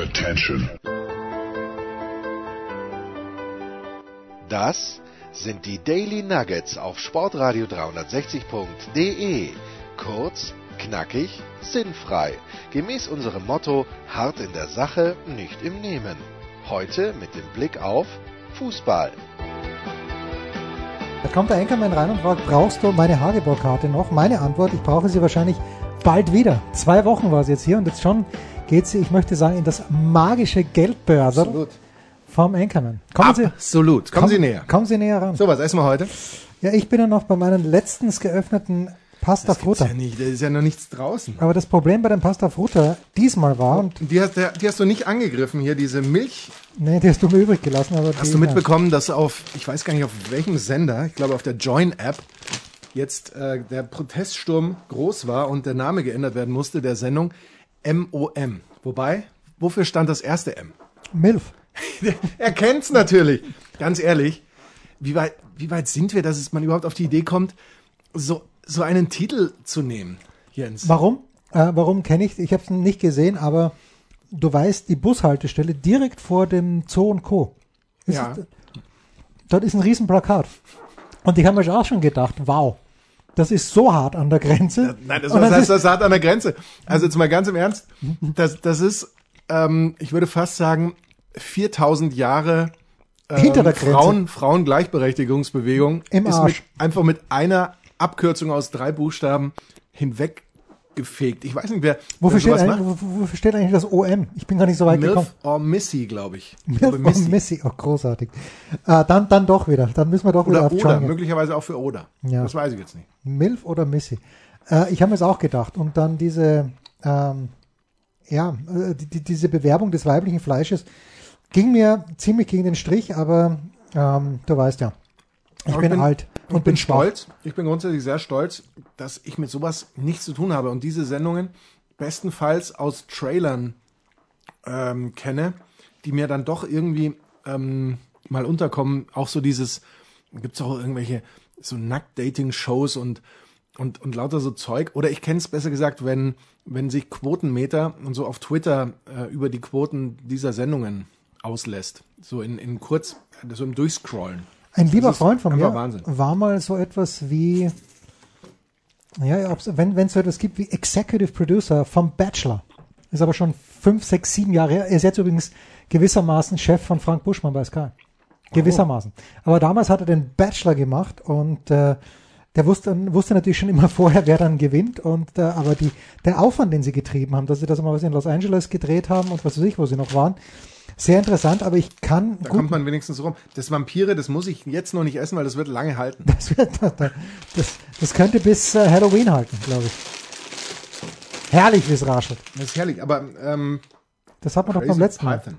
Attention. Das sind die Daily Nuggets auf Sportradio 360.de. Kurz, knackig, sinnfrei. Gemäß unserem Motto: hart in der Sache, nicht im Nehmen. Heute mit dem Blick auf Fußball. Da kommt der Enkermann rein und fragt, brauchst du meine Hageborg-Karte noch? Meine Antwort, ich brauche sie wahrscheinlich bald wieder. Zwei Wochen war sie jetzt hier und jetzt schon geht sie, ich möchte sagen, in das magische Geldbörse vom Enkermann. Kommen Sie, Absolut. Kommen komm- Sie näher. Kommen Sie näher ran. So, was essen wir heute? Ja, ich bin ja noch bei meinen letztens geöffneten Pasta Gibt's Frutta. ja nicht, da ist ja noch nichts draußen. Aber das Problem bei dem Pasta Frutta diesmal war, und Und die hast, die hast du nicht angegriffen hier, diese Milch. nee, die hast du mir übrig gelassen, aber Hast du mitbekommen, dass auf, ich weiß gar nicht auf welchem Sender, ich glaube auf der Join-App, jetzt äh, der Proteststurm groß war und der Name geändert werden musste, der Sendung MOM. Wobei, wofür stand das erste M? Milf. er kennt's natürlich. Ganz ehrlich, wie weit, wie weit sind wir, dass es man überhaupt auf die Idee kommt, so, so einen Titel zu nehmen, Jens? Warum? Äh, warum kenne ich? Ich habe es nicht gesehen, aber du weißt, die Bushaltestelle direkt vor dem Zoo und Co. Ist Ja. es- Dort ist ein Riesenplakat. Und ich habe mir auch schon gedacht, wow, das ist so hart an der Grenze. Nein, das, das heißt, das hart an der Grenze. Also jetzt mal ganz im Ernst, das, das ist, ähm, ich würde fast sagen, 4000 Jahre ähm, Hinter der Grenze. Frauen, Frauengleichberechtigungsbewegung Im ist Arsch. Mit, einfach mit einer Abkürzung aus drei Buchstaben hinweggefegt. Ich weiß nicht, wer, Wofür wer steht, eigentlich, wofür steht eigentlich das OM? Ich bin gar nicht so weit gekommen. Milf or Missy, glaube ich. Ich Milf glaube, or Missy. Oh, großartig. Äh, dann, dann doch wieder. Dann müssen wir doch wieder Oder auf Oder, gehen. möglicherweise auch für Oder. Ja. Das weiß ich jetzt nicht. Milf oder Missy? Äh, ich habe mir es auch gedacht. Und dann diese, ähm, ja, äh, die, die, diese Bewerbung des weiblichen Fleisches ging mir ziemlich gegen den Strich, aber ähm, du weißt ja, ich Aber bin, alt und ich bin stolz. Ich bin grundsätzlich sehr stolz, dass ich mit sowas nichts zu tun habe und diese Sendungen bestenfalls aus Trailern ähm, kenne, die mir dann doch irgendwie ähm, mal unterkommen. Auch so dieses, gibt es auch irgendwelche so Nackt-Dating-Shows und, und, und lauter so Zeug. Oder ich kenne es besser gesagt, wenn, wenn sich Quotenmeter und so auf Twitter äh, über die Quoten dieser Sendungen auslässt. So in, in kurz, so im Durchscrollen. Ein lieber Das Freund von mir Wahnsinn. war mal so etwas wie, ja, ob's, wenn wenn es so etwas gibt wie Executive Producer vom Bachelor. Ist aber schon fünf, sechs, sieben Jahre her. Er ist jetzt übrigens gewissermaßen Chef von Frank Buschmann bei Sky. Gewissermaßen. Aber damals hat er den Bachelor gemacht und äh, der wusste, wusste natürlich schon immer vorher, wer dann gewinnt. Und äh, aber die, der Aufwand, den sie getrieben haben, dass sie das mal was in Los Angeles gedreht haben und was weiß ich, wo sie noch waren, sehr interessant. Aber ich kann Da gut kommt man wenigstens rum. Das Vampire, das muss ich jetzt noch nicht essen, weil das wird lange halten. Das, wird, das, das könnte bis äh, Halloween halten, glaube ich. Herrlich, wie es raschelt. Das ist herrlich, aber ähm, Das hat man doch beim letzten Mal. Python.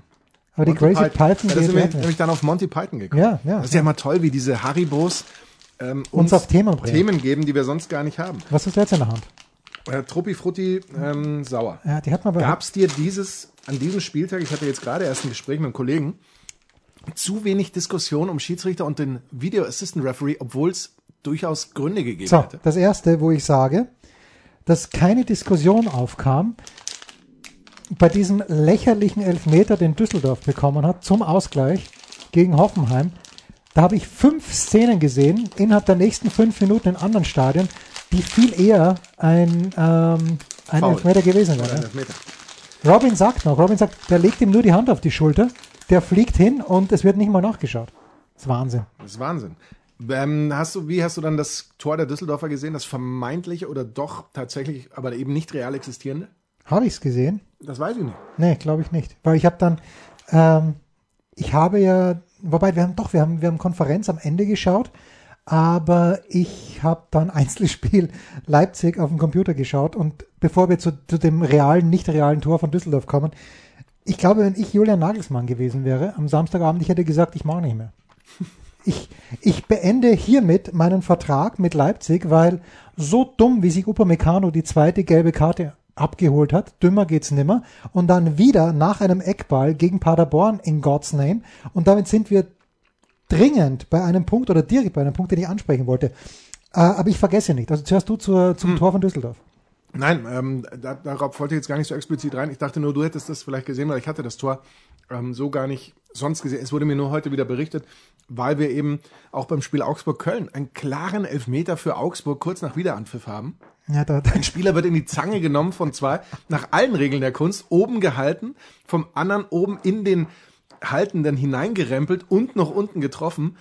Aber die Monty Crazy Python, Ja, da geht sind wir nämlich dann auf Monty Python gekommen. Ja, ja. Das ist ja immer toll, wie diese Haribos ähm, Uns auf Themen bringen. Themen geben, die wir sonst gar nicht haben. Was hast du jetzt in der Hand? Äh, Truppi Frutti ähm, sauer. Ja, die hat man bei Gab's dir dieses, an diesem Spieltag, ich hatte jetzt gerade erst ein Gespräch mit einem Kollegen, zu wenig Diskussion um Schiedsrichter und den Video Assistant Referee, obwohl es durchaus Gründe gegeben So, hätte? das erste, wo ich sage, dass keine Diskussion aufkam bei diesem lächerlichen Elfmeter, den Düsseldorf bekommen hat, zum Ausgleich gegen Hoffenheim. Da habe ich fünf Szenen gesehen, innerhalb der nächsten fünf Minuten in anderen Stadien, die viel eher ein, ähm, ein Foul. Elfmeter gewesen wären. Robin sagt noch, Robin sagt, der legt ihm nur die Hand auf die Schulter, der fliegt hin und es wird nicht mal nachgeschaut. Das ist Wahnsinn. Das ist Wahnsinn. Ähm, hast du, wie hast du dann das Tor der Düsseldorfer gesehen, das vermeintliche oder doch tatsächlich, aber eben nicht real existierende? Habe ich es gesehen? Das weiß ich nicht. Nee, glaube ich nicht. Weil ich habe dann, ähm, ich habe ja, wobei wir haben doch, wir haben, wir haben Konferenz am Ende geschaut, aber ich habe dann Einzelspiel Leipzig auf dem Computer geschaut und bevor wir zu, zu dem realen, nicht realen Tor von Düsseldorf kommen, ich glaube, wenn ich Julian Nagelsmann gewesen wäre am Samstagabend, ich hätte gesagt, ich mache nicht mehr. Ich, ich beende hiermit meinen Vertrag mit Leipzig, weil so dumm, wie sich Upamecano die zweite gelbe Karte abgeholt hat, dümmer geht's nimmer, und dann wieder nach einem Eckball gegen Paderborn in God's Name, und damit sind wir dringend bei einem Punkt oder direkt bei einem Punkt, den ich ansprechen wollte. Äh, aber ich vergesse nicht. Also zuerst du zur, zum Tor von Düsseldorf. Nein, ähm, da, darauf wollte ich jetzt gar nicht so explizit rein. Ich dachte nur, du hättest das vielleicht gesehen, weil ich hatte das Tor ähm, so gar nicht sonst gesehen. Es wurde mir nur heute wieder berichtet, weil wir eben auch beim Spiel Augsburg-Köln einen klaren Elfmeter für Augsburg kurz nach Wiederanpfiff haben. Ja, da, da, Ein Spieler wird in die Zange genommen von zwei, nach allen Regeln der Kunst, oben gehalten, vom anderen oben in den Haltenden hineingerempelt und noch unten getroffen.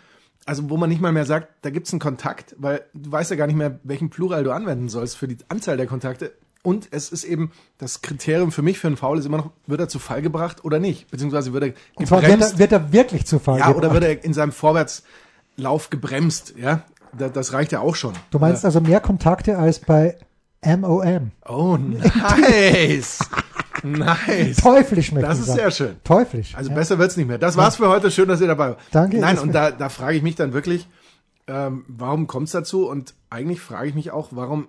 Also wo man nicht mal mehr sagt, da gibt's einen Kontakt, weil du weißt ja gar nicht mehr, welchen Plural du anwenden sollst für die Anzahl der Kontakte. Und es ist eben das Kriterium für mich für einen Foul ist immer noch, wird er zu Fall gebracht oder nicht? Beziehungsweise wird er und zwar wird gebremst? er, wird er wirklich zu Fall ja, oder gebracht. wird er in seinem Vorwärtslauf gebremst? Ja, Da- das reicht ja auch schon. Du meinst also mehr Kontakte als bei MOM. Oh, nice. Nice. Teuflisch möchte Das ist sehr schön. Teuflisch. Also ja. besser wird's nicht mehr. Das war's für heute. Schön, dass ihr dabei wart. Danke. Nein, und da, da frage ich mich dann wirklich, ähm, warum kommt's dazu? Und eigentlich frage ich mich auch, warum,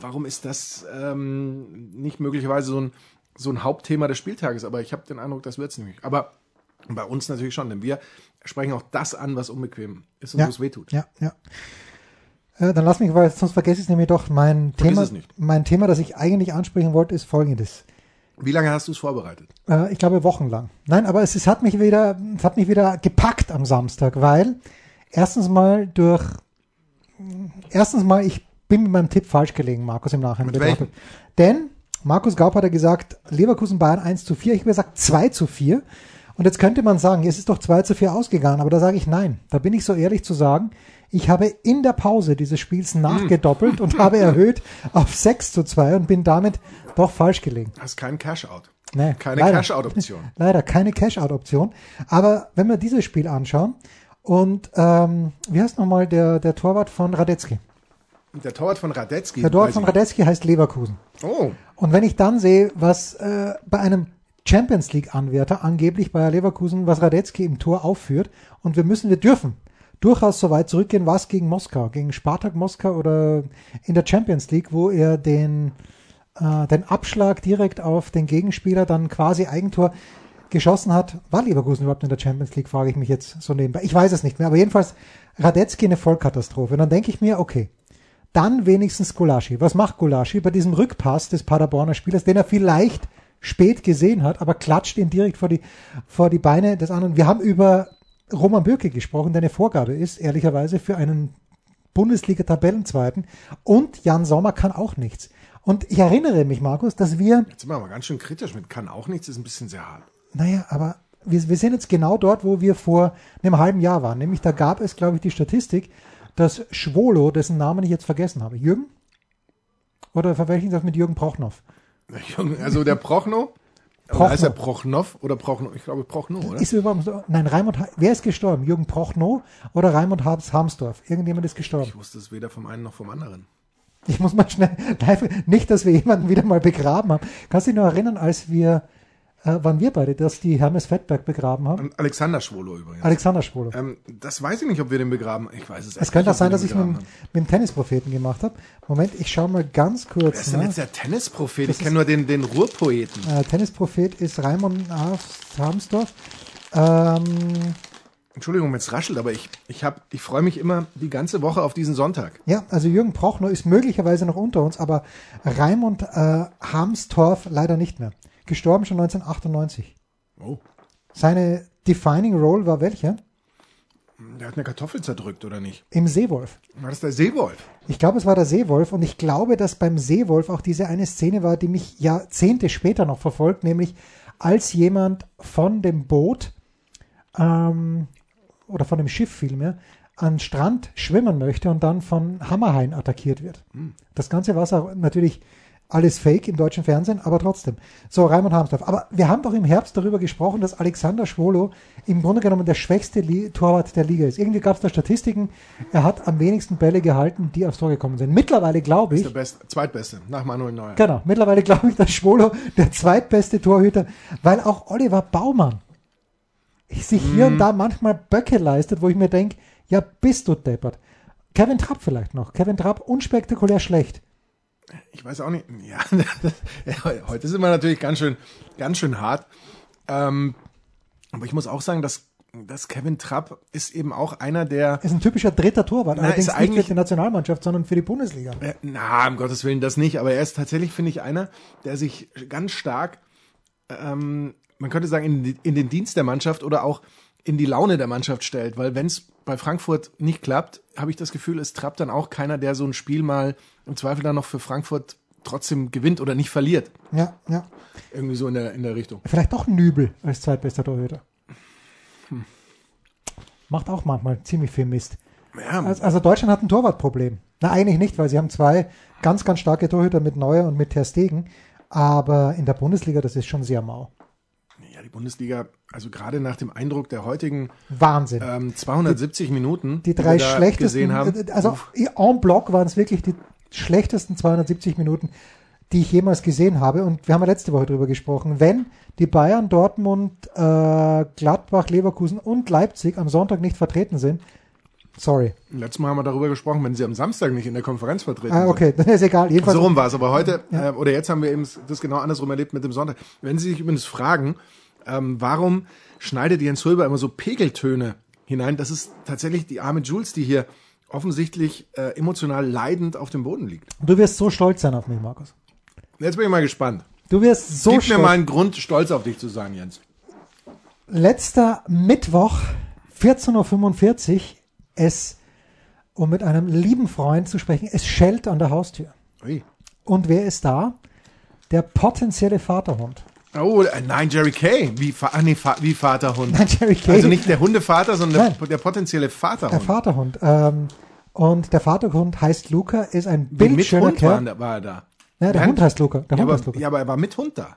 warum ist das ähm, nicht möglicherweise so ein, so ein Hauptthema des Spieltages? Aber ich habe den Eindruck, das wird's nämlich. Aber bei uns natürlich schon, denn wir sprechen auch das an, was unbequem ist und ja. wo es wehtut. Ja, ja. Äh, dann lass mich, weil sonst vergesse ich es nämlich doch. Mein Vergiss Thema, es nicht. mein Thema, das ich eigentlich ansprechen wollte, ist folgendes. Wie lange hast du es vorbereitet? Äh, ich glaube wochenlang. Nein, aber es, es hat mich wieder, es hat mich wieder gepackt am Samstag, weil erstens mal durch, erstens mal, ich bin mit meinem Tipp falsch gelegen, Markus im Nachhinein betrachtet. Denn Markus Gaup hat ja gesagt, Leverkusen Bayern 1 zu 4, ich habe gesagt 2 zu 4. Und jetzt könnte man sagen, es ist doch 2 zu 4 ausgegangen, aber da sage ich nein. Da bin ich so ehrlich zu sagen, ich habe in der Pause dieses Spiels nachgedoppelt und habe erhöht auf 6 zu 2 und bin damit doch falsch gelegen. Hast keinen Cash-Out. Nee, Keine. Cash-Out-Option. Leider keine Cash-Out-Option. Aber wenn wir dieses Spiel anschauen und ähm, wie heißt nochmal der, der Torwart von Radetzky? Der Torwart von Radetzky. Der Torwart von Radetzky heißt Leverkusen. Oh, Und wenn ich dann sehe, was äh, bei einem Champions League-Anwärter angeblich Bayer Leverkusen, was Radetzky im Tor aufführt, und wir müssen, wir dürfen durchaus so weit zurückgehen, was gegen Moskau, gegen Spartak Moskau oder in der Champions League, wo er den, äh, den Abschlag direkt auf den Gegenspieler dann quasi Eigentor geschossen hat. War Leverkusen überhaupt in der Champions League, frage ich mich jetzt so nebenbei. Ich weiß es nicht mehr, aber jedenfalls Radetzky eine Vollkatastrophe. Und dann denke ich mir, okay, dann wenigstens Gulaschi. Was macht Gulaschi bei diesem Rückpass des Paderborner Spielers, den er vielleicht spät gesehen hat, aber klatscht ihn direkt vor die, vor die Beine des anderen. Wir haben über Roman Bürki gesprochen, der eine Vorgabe ist, ehrlicherweise, für einen Bundesliga-Tabellenzweiten. Und Jan Sommer kann auch nichts. Und ich erinnere mich, Markus, dass wir, jetzt sind wir aber ganz schön kritisch mit kann auch nichts, ist ein bisschen sehr hart. naja, aber wir, wir sind jetzt genau dort, wo wir vor einem halben Jahr waren. Nämlich da gab es, glaube ich, die Statistik, dass Schwolo, dessen Namen ich jetzt vergessen habe, Jürgen? Oder verwechseln Sie das mit Jürgen Prochnow? Also der Prochno, Prochnow. heißt er Prochnow oder Prochnow? Ich glaube Prochnow, oder? Ist überhaupt so, nein, Raimund, wer ist gestorben? Jürgen Prochnow oder Raimund Habs Hamsdorf? Irgendjemand ist gestorben. Ich wusste es weder vom einen noch vom anderen. Ich muss mal schnell live, nicht, dass wir jemanden wieder mal begraben haben. Kannst du dich noch erinnern, als wir, äh, waren wir beide, dass die Hermes Fettberg begraben haben? Alexander Schwolo übrigens. Alexander Schwolo. ähm, das weiß ich nicht, ob wir den begraben. Ich weiß es Es echt könnte auch nicht, sein, dass ich mit, dem- begraben haben. mit dem Tennispropheten gemacht habe. Moment, ich schaue mal ganz Wer kurz ist denn jetzt der Tennisprophet? Das Ich kenne nur den, den Ruhrpoeten. Äh, Tennisprophet ist Raimund Hamsdorf. Ähm, Entschuldigung, wenn es raschelt, aber ich, ich, hab- ich freue mich immer die ganze Woche auf diesen Sonntag. Ja, also Jürgen Prochnow ist möglicherweise noch unter uns, aber Raimund äh, Hamstorf leider nicht mehr. Gestorben schon 1998. Oh. Seine Defining Role war welcher? Der hat eine Kartoffel zerdrückt, oder nicht? Im Seewolf. War das der Seewolf? Ich glaube, es war der Seewolf und ich glaube, dass beim Seewolf auch diese eine Szene war, die mich Jahrzehnte später noch verfolgt, nämlich als jemand von dem Boot ähm, oder von dem Schiff vielmehr an Strand schwimmen möchte und dann von Hammerhain attackiert wird. Das ganze Wasser natürlich alles fake im deutschen Fernsehen, aber trotzdem. So, Raimund Harmsdorf. Aber wir haben doch im Herbst darüber gesprochen, dass Alexander Schwolo im Grunde genommen der schwächste Li Torwart der Liga ist. Irgendwie gab es da Statistiken, er hat am wenigsten Bälle gehalten, die aufs Tor gekommen sind. Mittlerweile glaube ich, Der beste, zweitbeste, nach Manuel Neuer. Genau, mittlerweile glaube ich, dass Schwolo der zweitbeste Torhüter, weil auch Oliver Baumann sich hier und da manchmal Böcke leistet, wo ich mir denke, ja, bist du deppert. Kevin Trapp vielleicht noch. Kevin Trapp unspektakulär schlecht. Ich weiß auch nicht. Ja, heute sind wir natürlich ganz schön, ganz schön hart. Ähm, aber ich muss auch sagen, dass dass Kevin Trapp ist eben auch einer der. Ist ein typischer dritter Torwart, Na, allerdings nicht für die Nationalmannschaft, sondern für die Bundesliga. Äh, Na, um Gottes Willen, das nicht. Aber er ist tatsächlich, finde ich, einer, der sich ganz stark, ähm, man könnte sagen, in, in den Dienst der Mannschaft oder auch in die Laune der Mannschaft stellt. Weil wenn es bei Frankfurt nicht klappt, habe ich das Gefühl, es Trapp dann auch keiner, der so ein Spiel mal im Zweifel dann noch für Frankfurt trotzdem gewinnt oder nicht verliert. Ja, ja. Irgendwie so in der, in der Richtung. Vielleicht doch Nübel als zweitbester Torhüter. Macht auch manchmal ziemlich viel Mist. Ja, Also, also Deutschland hat ein Torwartproblem. Na, eigentlich nicht, weil sie haben zwei ganz, ganz starke Torhüter mit Neuer und mit Ter Stegen. Aber in der Bundesliga, das ist schon sehr mau. Ja, die Bundesliga, also gerade nach dem Eindruck der heutigen Wahnsinn. ähm, 270 Minuten, die drei da schlechtesten, gesehen haben, also en bloc waren es wirklich die schlechtesten 270 Minuten, die ich jemals gesehen habe. Und wir haben ja letzte Woche drüber gesprochen. Wenn die Bayern, Dortmund, äh, Gladbach, Leverkusen und Leipzig am Sonntag nicht vertreten sind, sorry. letztes Mal haben wir darüber gesprochen, wenn sie am Samstag nicht in der Konferenz vertreten Ah, okay, dann ist egal. Jedenfalls, So rum war es, aber heute äh, oder jetzt haben wir eben das genau andersrum erlebt mit dem Sonntag. Wenn Sie sich übrigens fragen, ähm, warum schneidet Jens Hulber immer so Pegeltöne hinein, das ist tatsächlich die arme Jules, die hier offensichtlich äh, emotional leidend auf dem Boden liegt. du wirst so stolz sein auf mich, Markus. Jetzt bin ich mal gespannt. Du wirst so Gib mir stolz. mal einen Grund, stolz auf dich zu sein, Jens. Letzter Mittwoch, 14.45 Uhr, es, um mit einem lieben Freund zu sprechen, es schellt an der Haustür. Ui. Und wer ist da? Der potenzielle Vaterhund. Oh, äh, nein, Jerry Kay. Wie, ah, nee, wie Vaterhund. Nein, Jerry Kay. Also nicht der Hundevater, sondern der, der potenzielle Der Vaterhund. Vaterhund. Ähm, und der Vaterhund heißt Luca, ist ein Wie mit bildschöner Hund war, Kerl. er da. Ja, der Während- Hund heißt Luca. Der Ja Hund aber, heißt Luca. ja, aber er war mit Hund da.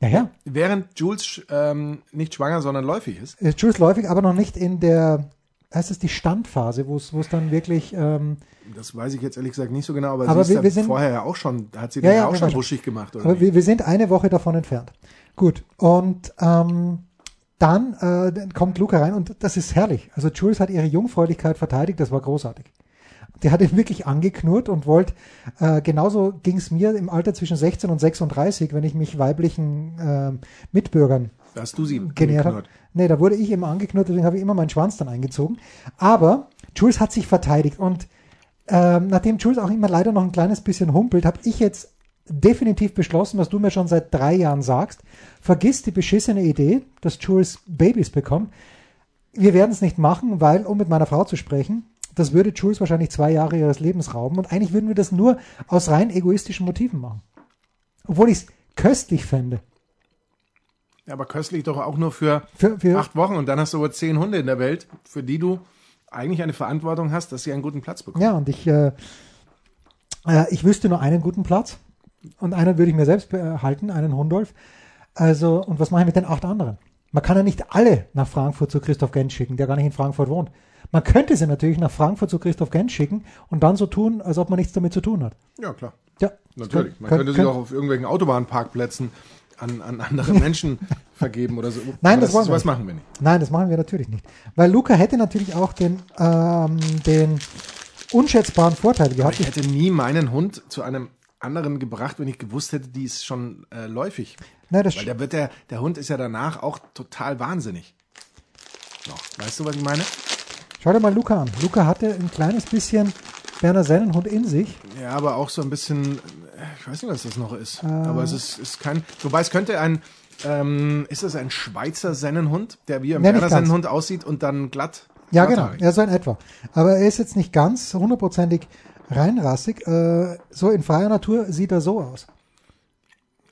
Ja, ja. Während Jules ähm, nicht schwanger, sondern läufig ist. Ist Jules läufig, aber noch nicht in der, heißt es die Standphase, wo es wo es dann wirklich, ähm, Das weiß ich jetzt ehrlich gesagt nicht so genau, aber, Aber wir- wir sind- vorher ja auch schon, hat sie Ja, ja, auch schon buschig gemacht. Oder aber wir, wir sind eine Woche davon entfernt. Gut, und ähm, dann äh, kommt Luca rein und das ist herrlich. Also Jules hat ihre Jungfräulichkeit verteidigt, das war großartig. Der hat ihn wirklich angeknurrt und wollte, äh, genauso ging es mir im Alter zwischen 16 und 36, wenn ich mich weiblichen ähm, Mitbürgern hast du sie genähert habe. Nee, da wurde ich immer angeknurrt, deswegen habe ich immer meinen Schwanz dann eingezogen. Aber Jules hat sich verteidigt und ähm, nachdem Jules auch immer leider noch ein kleines bisschen humpelt, habe ich jetzt definitiv beschlossen, was du mir schon seit drei Jahren sagst. Vergiss die beschissene Idee, dass Jules Babys bekommt. Wir werden es nicht machen, weil, um mit meiner Frau zu sprechen, das würde Jules wahrscheinlich zwei Jahre ihres Lebens rauben und eigentlich würden wir das nur aus rein egoistischen Motiven machen. Obwohl ich es köstlich fände. Ja, aber köstlich doch auch nur für, Für, für, acht Wochen und dann hast du aber zehn Hunde in der Welt, für die du eigentlich eine Verantwortung hast, dass sie einen guten Platz bekommen. Ja, und ich, äh, äh, ich wüsste nur einen guten Platz und einen würde ich mir selbst behalten, einen Hundolf. Also, und was mache ich mit den acht anderen? Man kann ja nicht alle nach Frankfurt zu Christoph Gens schicken, der gar nicht in Frankfurt wohnt. Man könnte sie natürlich nach Frankfurt zu Christoph Gens schicken und dann so tun, als ob man nichts damit zu tun hat. Ja, klar. Ja, Natürlich. Man Kön- könnte sie auch auf irgendwelchen Autobahnparkplätzen an, an andere Menschen vergeben oder so. Nein, Aber das wollen wir nicht. machen wir nicht. Nein, das machen wir natürlich nicht. Weil Luca hätte natürlich auch den, ähm, den unschätzbaren Vorteil gehabt. Ich hätte nie meinen Hund zu einem anderen gebracht, wenn ich gewusst hätte, die ist schon äh, läufig. Nein, das Weil der wird der, der Hund ist ja danach auch total wahnsinnig. Noch. Weißt du, was ich meine? Schau dir mal Luca an. Luca hatte ein kleines bisschen Berner Sennenhund in sich. Ja, aber auch so ein bisschen, äh, ich weiß nicht, was das noch ist. Äh. Aber es ist, ist kein, wobei es könnte ein, ähm, ist das ein Schweizer Sennenhund, der wie ein Ja, Berner. Sennenhund aussieht und dann glatt? Ja, genau. Ja, so in etwa. Aber er ist jetzt nicht ganz hundertprozentig reinrassig. Äh, so in freier Natur sieht er so aus.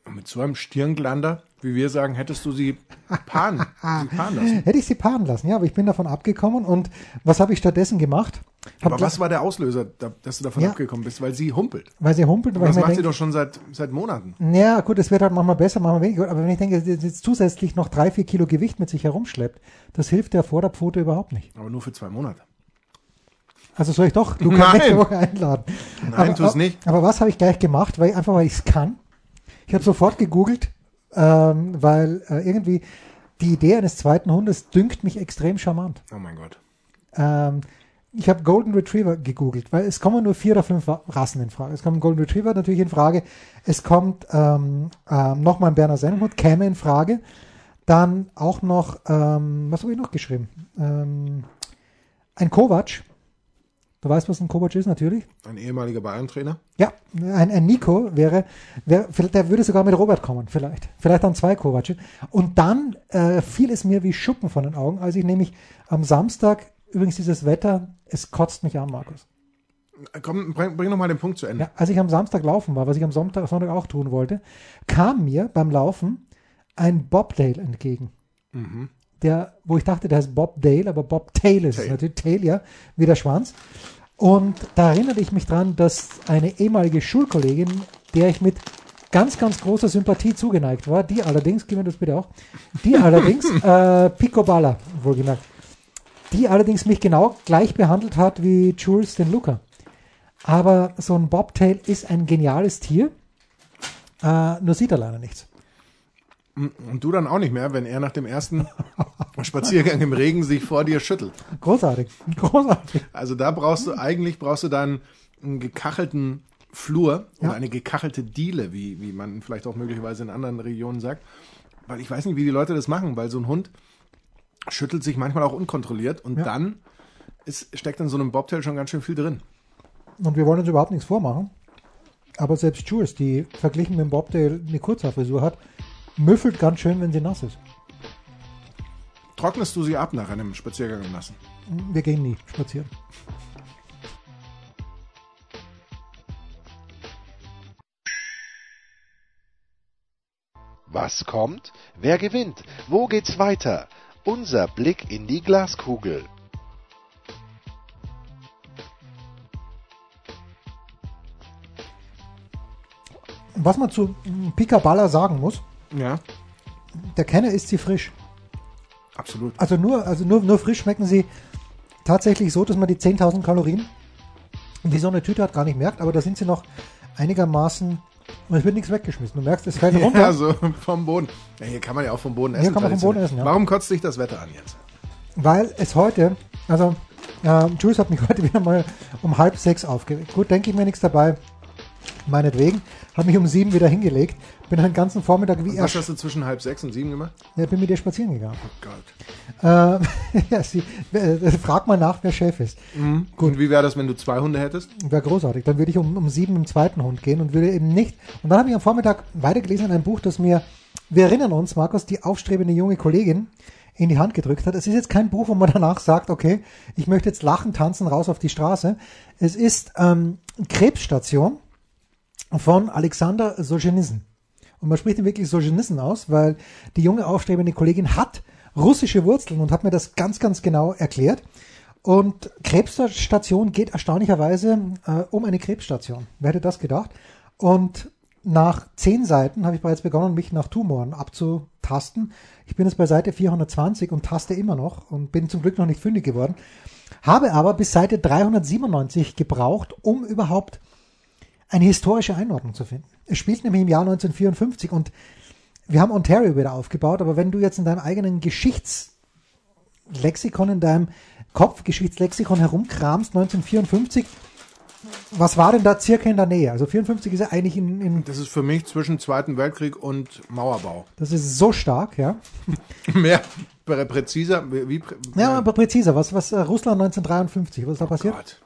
Mit so einem Stirnglander, wie wir sagen, hättest du sie paaren, sie paaren lassen. Hätte ich sie paaren lassen, ja, aber ich bin davon abgekommen und was habe ich stattdessen gemacht? Aber was war der Auslöser, da- dass du davon Ja. abgekommen bist? Weil sie humpelt. Weil sie humpelt, weil Das macht sie denke, doch schon seit, seit Monaten. ja gut, es wird halt manchmal besser, manchmal weniger, aber wenn ich denke, dass sie jetzt zusätzlich noch drei, vier Kilo Gewicht mit sich herumschleppt, das hilft der Vorderpfote überhaupt nicht. Aber nur für zwei Monate. Also soll ich doch Luca nächste Woche einladen. Nein, tu's nicht. Aber was habe ich gleich gemacht? Weil einfach weil ich es kann. Ich habe sofort gegoogelt, ähm, weil äh, irgendwie die Idee eines zweiten Hundes dünkt mich extrem charmant. Oh mein Gott. Ähm, ich habe Golden Retriever gegoogelt, weil es kommen nur vier oder fünf Rassen in Frage. Es kommt ein Golden Retriever natürlich in Frage. Es kommt ähm, ähm, nochmal ein Berner Sennenhund, käme in Frage. Dann auch noch, ähm, was habe ich noch geschrieben? Ähm, ein Kovac. Du weißt, was ein Kovac ist, natürlich. Ein ehemaliger Bayern-Trainer. Ja, ein, ein Nico wäre, vielleicht- der würde sogar mit Robert kommen, vielleicht. Vielleicht dann zwei Kovac. Und dann äh, fiel es mir wie Schuppen von den Augen, als ich nämlich am Samstag, übrigens dieses Wetter, es kotzt mich an, Markus. Komm, bring, bring noch mal den Punkt zu Ende. Ja, als ich am Samstag laufen war, was ich am Sonntag, Sonntag auch tun wollte, kam mir beim Laufen ein Bobdale entgegen. Der, wo ich dachte, der heißt Bob Dale, aber Bob Tail ist Tail. natürlich Tail, ja, wie der Schwanz. Und da erinnerte ich mich dran, dass eine ehemalige Schulkollegin, der ich mit ganz, ganz großer Sympathie zugeneigt war, die allerdings, gib mir das bitte auch, die allerdings, äh, Picoballa, wohlgemerkt, die allerdings mich genau gleich behandelt hat wie Jules den Luca. Aber so ein Bobtail ist ein geniales Tier, äh, nur sieht er leider nichts. Und du dann auch nicht mehr, wenn er nach dem ersten Spaziergang im Regen sich vor dir schüttelt. Großartig, großartig. Also da brauchst du, eigentlich brauchst du dann einen gekachelten Flur Ja. oder eine gekachelte Diele, wie, wie man vielleicht auch möglicherweise in anderen Regionen sagt. Weil ich weiß nicht, wie die Leute das machen, weil so ein Hund schüttelt sich manchmal auch unkontrolliert und Ja. dann ist, steckt in so einem Bobtail schon ganz schön viel drin. Und wir wollen uns überhaupt nichts vormachen. Aber selbst Jules, die verglichen mit dem Bobtail eine Kurzhaarfrisur hat, müffelt ganz schön, wenn sie nass ist. Trocknest du sie ab nach einem Spaziergang im Nassen? Wir gehen nie spazieren. Was kommt? Wer gewinnt? Wo geht's weiter? Unser Blick in die Glaskugel. Was man zu mm, Picaballa sagen muss, Ja, der Kenner isst sie frisch. absolut. Also nur, also nur, nur frisch schmecken sie tatsächlich so, dass man die 10.000 Kalorien, die so eine Tüte hat, gar nicht merkt, aber da sind sie noch einigermaßen, und es wird nichts weggeschmissen. Du merkst, es fällt runter. Ja, so vom Boden. Ja, hier kann man ja auch vom Boden essen. kann man vom Boden essen, ja. Warum kotzt dich das Wetter an jetzt? weil es heute, also äh, Jules hat mich heute wieder mal um halb sechs aufgeregt. Gut, denke ich mir nichts dabei, meinetwegen. Habe mich um sieben wieder hingelegt, bin den ganzen Vormittag wie Was erst, hast du zwischen halb sechs und sieben gemacht? ja, bin mit dir spazieren gegangen. Oh Gott. Äh, ja, sie, äh, frag mal nach, wer Chef ist. Gut. Und wie wäre das, wenn du zwei Hunde hättest? Wäre großartig. Dann würde ich um, um sieben im zweiten Hund gehen und würde eben nicht. Und dann habe ich am Vormittag weitergelesen in einem Buch, das mir, wir erinnern uns, Markus, die aufstrebende junge Kollegin in die Hand gedrückt hat. Es ist jetzt kein Buch, wo man danach sagt, okay, ich möchte jetzt lachen, tanzen, raus auf die Straße. Es ist ähm, Krebsstation von Alexander Solzhenitsyn. Und man spricht ihn wirklich Solzhenitsyn aus, weil die junge aufstrebende Kollegin hat russische Wurzeln und hat mir das ganz, ganz genau erklärt. Und Krebsstation geht erstaunlicherweise äh, um eine Krebsstation. Wer hätte das gedacht? Und nach zehn Seiten habe ich bereits begonnen, mich nach Tumoren abzutasten. Ich bin jetzt bei Seite 420 und taste immer noch und bin zum Glück noch nicht fündig geworden. Habe aber bis Seite 397 gebraucht, um überhaupt eine historische Einordnung zu finden. Es spielt nämlich im Jahr 1954 und wir haben Ontario wieder aufgebaut, aber wenn du jetzt in deinem eigenen Geschichtslexikon, in deinem Kopfgeschichtslexikon herumkramst, 1954, was war denn da circa in der Nähe? Also 54 ist ja eigentlich in, in Das ist für mich zwischen Zweiten Weltkrieg und Mauerbau. das ist so stark, ja. Mehr prä- präziser, wie, prä- Ja, aber präziser, was, was äh, Russland 1953, was ist da passiert? Gott.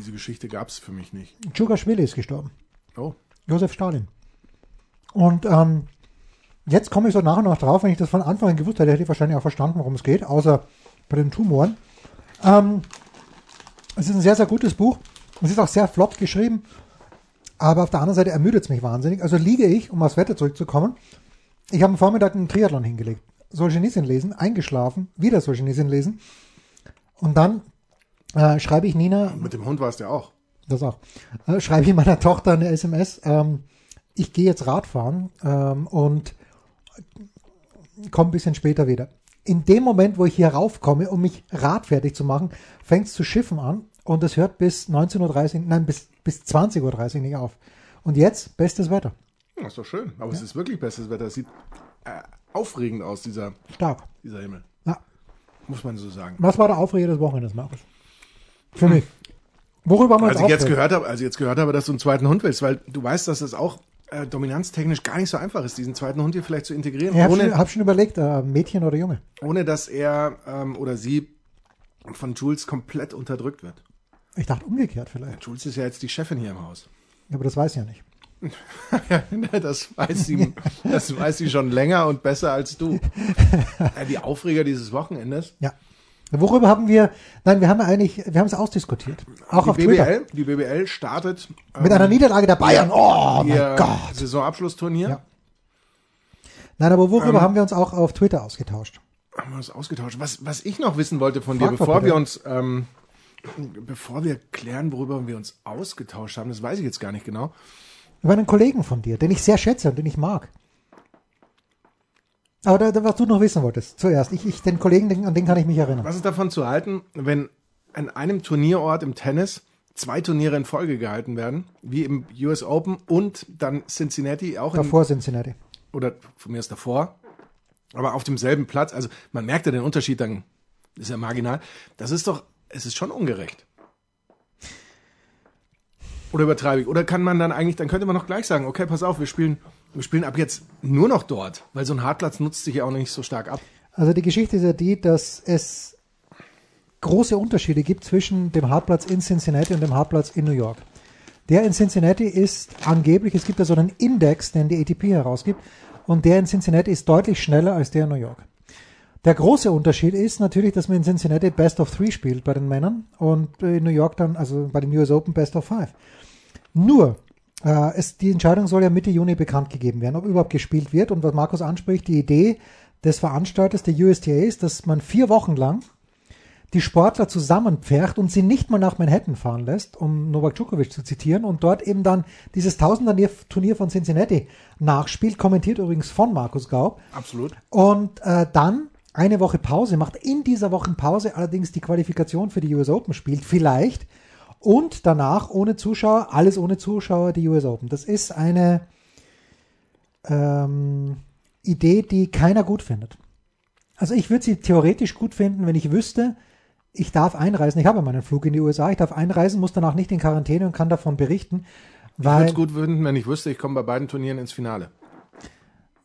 Diese Geschichte gab es für mich nicht. Djugaschwili ist gestorben. Oh. Josef Stalin. Und ähm, jetzt komme ich so nach und nach drauf, wenn ich das von Anfang an gewusst hätte, hätte ich wahrscheinlich auch verstanden, worum es geht, außer bei den Tumoren. Ähm, es ist ein sehr, sehr gutes Buch. Es ist auch sehr flott geschrieben, aber auf der anderen Seite ermüdet es mich wahnsinnig. Also liege ich, um aufs Wetter zurückzukommen, ich habe am Vormittag einen Triathlon hingelegt. Solzhenitsyn lesen, eingeschlafen, wieder Solzhenitsyn lesen und dann äh, schreibe ich Nina, Mit dem Hund war es ja auch. das auch. Äh, schreibe ich meiner Tochter eine SMS. Ähm, ich gehe jetzt Radfahren ähm, und komme ein bisschen später wieder. In dem Moment, wo ich hier raufkomme, um mich radfertig zu machen, fängt es zu schiffen an und es hört bis 19.30 Uhr, nein, bis, bis 20.30 Uhr nicht auf. Und jetzt bestes Wetter. Ja, ist doch schön. Aber es ist wirklich bestes Wetter. Es sieht äh, aufregend aus, dieser, Stark. dieser Himmel. Ja. Muss man so sagen. Was war der Aufreger des Wochenendes, Markus? Für mich. Worüber haben wir uns Als ich jetzt gehört habe, als ich jetzt gehört habe, dass du einen zweiten Hund willst, weil du weißt, dass es auch äh, dominanztechnisch gar nicht so einfach ist, diesen zweiten Hund hier vielleicht zu integrieren, Ich habe schon, hab schon überlegt, äh, Mädchen oder Junge. ohne dass er ähm, oder sie von Jules komplett unterdrückt wird. Ich dachte umgekehrt vielleicht. Jules ist ja jetzt die Chefin hier im Haus. Aber das weiß ich ja nicht. Ja, das weiß sie, das weiß sie schon länger und besser als du. Ja, die Aufreger dieses Wochenendes. Ja. Worüber haben wir, nein, wir haben ja eigentlich, wir haben es ausdiskutiert. Auch die auf Twitter. BBL, die BBL startet Mit einer Niederlage der Bayern. Oh mein Gott. Saisonabschlussturnier. Ja. Nein, aber worüber Ähm. haben wir uns auch auf Twitter ausgetauscht? Haben wir uns ausgetauscht. Was, was ich noch wissen wollte von dir, Frag doch bevor wir uns, ähm, bevor wir klären, worüber wir uns ausgetauscht haben, das weiß ich jetzt gar nicht genau. Über einen Kollegen von dir, den ich sehr schätze und den ich mag. Aber da, da, was du noch wissen wolltest, zuerst. Ich, ich den Kollegen, den, an den kann ich mich erinnern. Was ist davon zu halten, wenn an einem Turnierort im Tennis zwei Turniere in Folge gehalten werden, wie im US Open und dann Cincinnati auch in, Davor Cincinnati. oder von mir ist davor, aber auf demselben Platz. Also man merkt ja den Unterschied, dann ist ja marginal. Das ist doch, es ist schon ungerecht. Oder übertreibe ich? Oder kann man dann eigentlich, dann könnte man noch gleich sagen, okay, pass auf, wir spielen, spielen ab jetzt nur noch dort, weil so ein Hartplatz nutzt sich ja auch nicht so stark ab. Also die Geschichte ist ja die, dass es große Unterschiede gibt zwischen dem Hartplatz in Cincinnati und dem Hartplatz in New York. Der in Cincinnati ist angeblich, es gibt da so einen Index, den die ATP herausgibt, und der in Cincinnati ist deutlich schneller als der in New York. Der große Unterschied ist natürlich, dass man in Cincinnati Best of Three spielt bei den Männern und in New York dann, also bei den US Open Best of Five. Nur, äh, es, die Entscheidung soll ja Mitte Juni bekannt gegeben werden, ob überhaupt gespielt wird. Und was Markus anspricht, die Idee des Veranstalters der USTA ist, dass man vier Wochen lang die Sportler zusammenpfercht und sie nicht mal nach Manhattan fahren lässt, um Novak Djokovic zu zitieren, und dort eben dann dieses Tausender-Turnier von Cincinnati nachspielt, kommentiert übrigens von Markus Gaub, Absolut. und äh, dann eine Woche Pause macht, in dieser Woche Pause allerdings die Qualifikation für die US Open spielt, vielleicht, und danach ohne Zuschauer, alles ohne Zuschauer, die US Open. Das ist eine ähm, Idee, die keiner gut findet. Also ich würde sie theoretisch gut finden, wenn ich wüsste, ich darf einreisen. Ich habe ja meinen Flug in die USA, ich darf einreisen, muss danach nicht in Quarantäne und kann davon berichten, Ich würde weil es gut finden, wenn ich wüsste, ich komme bei beiden Turnieren ins Finale.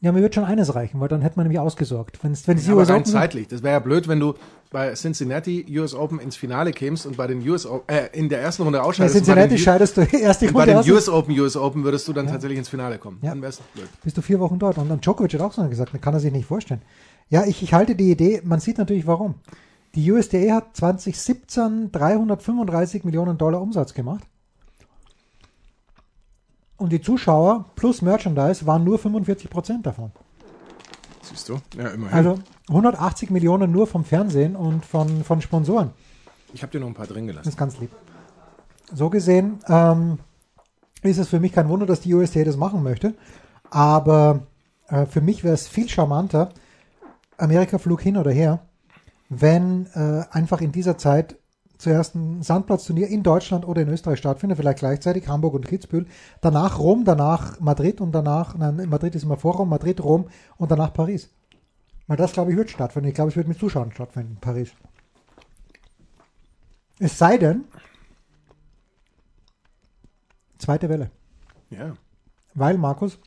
Ja, mir wird schon eines reichen, weil dann hätte man nämlich ausgesorgt. Wenn es wenn es Ja, aber US rein Open zeitlich. Das wäre ja blöd, wenn du bei Cincinnati US Open ins Finale kämst und bei den US Open, äh, in der ersten Runde bei ausscheidest. bei Cincinnati scheidest du erst die bei Runde den aus, US Open, US Open würdest du dann tatsächlich ins Finale kommen. Ja. Dann wär's blöd. bist du vier Wochen dort. Und dann Djokovic hat auch so gesagt, das kann er sich nicht vorstellen. Ja, ich, ich halte die Idee, man sieht natürlich warum. Die USDA hat 2017 335 Millionen Dollar Umsatz gemacht. Und die Zuschauer plus Merchandise waren nur 45 Prozent davon. Siehst du? Ja, immerhin. Also 180 Millionen nur vom Fernsehen und von, von Sponsoren. ich habe dir noch ein paar drin Das gelassen. ist ganz lieb. So gesehen ähm, ist es für mich kein Wunder, dass die USDA das machen möchte. Aber äh, für mich wäre es viel charmanter, Amerika-Flug hin oder her, wenn äh, einfach in dieser Zeit zuerst ein Sandplatzturnier in Deutschland oder in Österreich stattfindet, vielleicht gleichzeitig Hamburg und Kitzbühel, danach Rom, danach Madrid und danach, nein, Madrid ist immer vor Rom, Madrid, Rom und danach Paris. Weil das, glaube ich, wird stattfinden. Ich glaube, es wird mit Zuschauern stattfinden, Paris. Es sei denn, zweite Welle. Ja. Weil, Markus,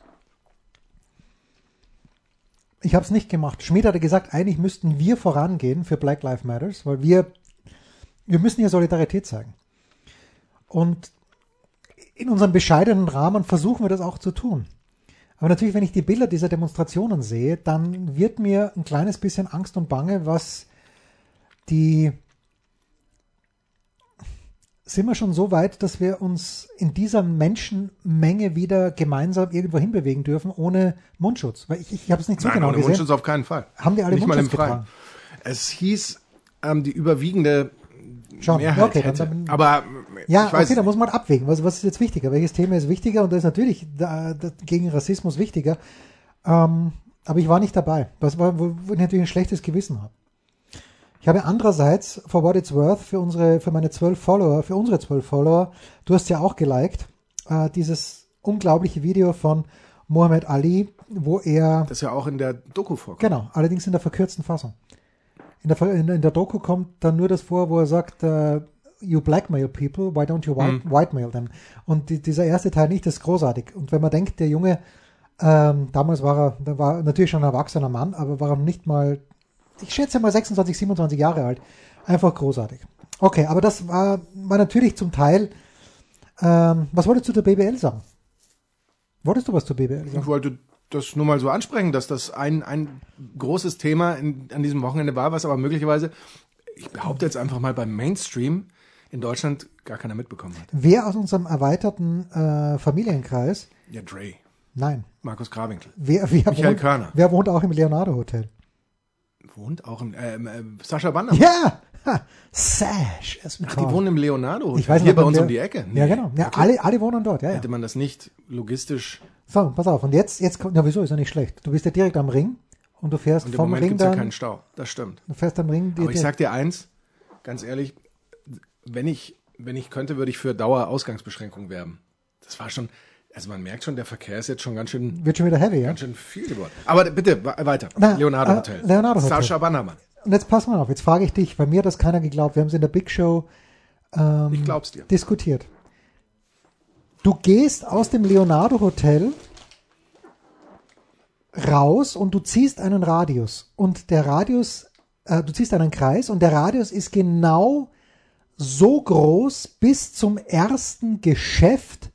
ich habe es nicht gemacht. Schmidt hatte gesagt, eigentlich müssten wir vorangehen für Black Lives Matters, weil wir, wir müssen hier Solidarität zeigen. Und in unserem bescheidenen Rahmen versuchen wir das auch zu tun. Aber natürlich, wenn ich die Bilder dieser Demonstrationen sehe, dann wird mir ein kleines bisschen Angst und Bange, was die sind wir schon so weit, dass wir uns in dieser Menschenmenge wieder gemeinsam irgendwo hinbewegen dürfen, ohne Mundschutz? Weil ich, ich habe es nicht so Nein, genau ohne gesehen. Mundschutz auf keinen Fall. Haben die alle Nicht mal im Mundschutz Freien. getragen? Es hieß, ähm, die überwiegende Schon. Mehrheit Okay, hätte. dann- Aber Ja, ich weiß, okay, da muss man abwägen. Was, was ist jetzt wichtiger? Welches Thema ist wichtiger? Und da ist natürlich da, da, gegen Rassismus wichtiger. Ähm, aber ich war nicht dabei. Das war, wo, wo ich natürlich ein schlechtes Gewissen habe. Ich habe andererseits, for what it's worth, für unsere, für meine zwölf Follower, für unsere zwölf Follower, du hast ja auch geliked, äh, dieses unglaubliche Video von Muhammad Ali, wo er das ja auch in der Doku vorkommt. Genau, allerdings in der verkürzten Fassung. In der, in, in der Doku kommt dann nur das vor, wo er sagt, äh, you blackmail people, why don't you white, Mhm. whitemail them? Und die, dieser erste Teil nicht, das ist großartig. Und wenn man denkt, der Junge, ähm, damals war er, da war natürlich schon ein erwachsener Mann, aber war nicht mal, ich schätze mal 26, 27 Jahre alt. Einfach großartig. Okay, aber das war, war natürlich zum Teil, ähm, was wolltest du zur BBL sagen? Wolltest du was zur BBL sagen? Ich wollte das nur mal so ansprechen, dass das ein, ein großes Thema in, an diesem Wochenende war, was aber möglicherweise, ich behaupte jetzt einfach mal beim Mainstream in Deutschland gar keiner mitbekommen hat. Wer aus unserem erweiterten äh, Familienkreis, Ja, Dre, nein, Markus Krawinkel. wer, wer, Michael wohnt, Körner. wer wohnt auch im Leonardo Hotel? Wohnt auch im, ähm, äh, Sascha Bandermann. Ja, ha, Sash. Ach, die wohnen im Leonardo Hotel. Ich weiß Hier noch, bei uns wir- um die Ecke. Ja, genau. Ja, Okay. alle, alle wohnen dort, ja, ja. Hätte man das nicht logistisch. So, pass auf. Und jetzt, jetzt kommt, ja, wieso ist ja nicht schlecht. Du bist ja direkt am Ring und du fährst Und im vom Moment Ring gibt's ja dann, keinen Stau. Das stimmt. du fährst am Ring, Aber ich sag dir eins, ganz ehrlich, wenn ich, wenn ich könnte, würde ich für Dauerausgangsbeschränkungen werben. Das war schon, also man merkt schon, der Verkehr ist jetzt schon ganz schön, wird schon wieder heavy, ja? ganz schön viel geworden. Aber bitte, weiter. Na, Leonardo äh, Hotel. Leonardo Hotel. Sascha Bannermann. Und jetzt pass mal auf, jetzt frage ich dich, bei mir hat das keiner geglaubt, wir haben es in der Big Show ähm, Ich glaub's dir. diskutiert. Du gehst aus dem Leonardo Hotel raus und du ziehst einen Radius. Und der Radius, äh, du ziehst einen Kreis und der Radius ist genau so groß bis zum ersten Geschäft,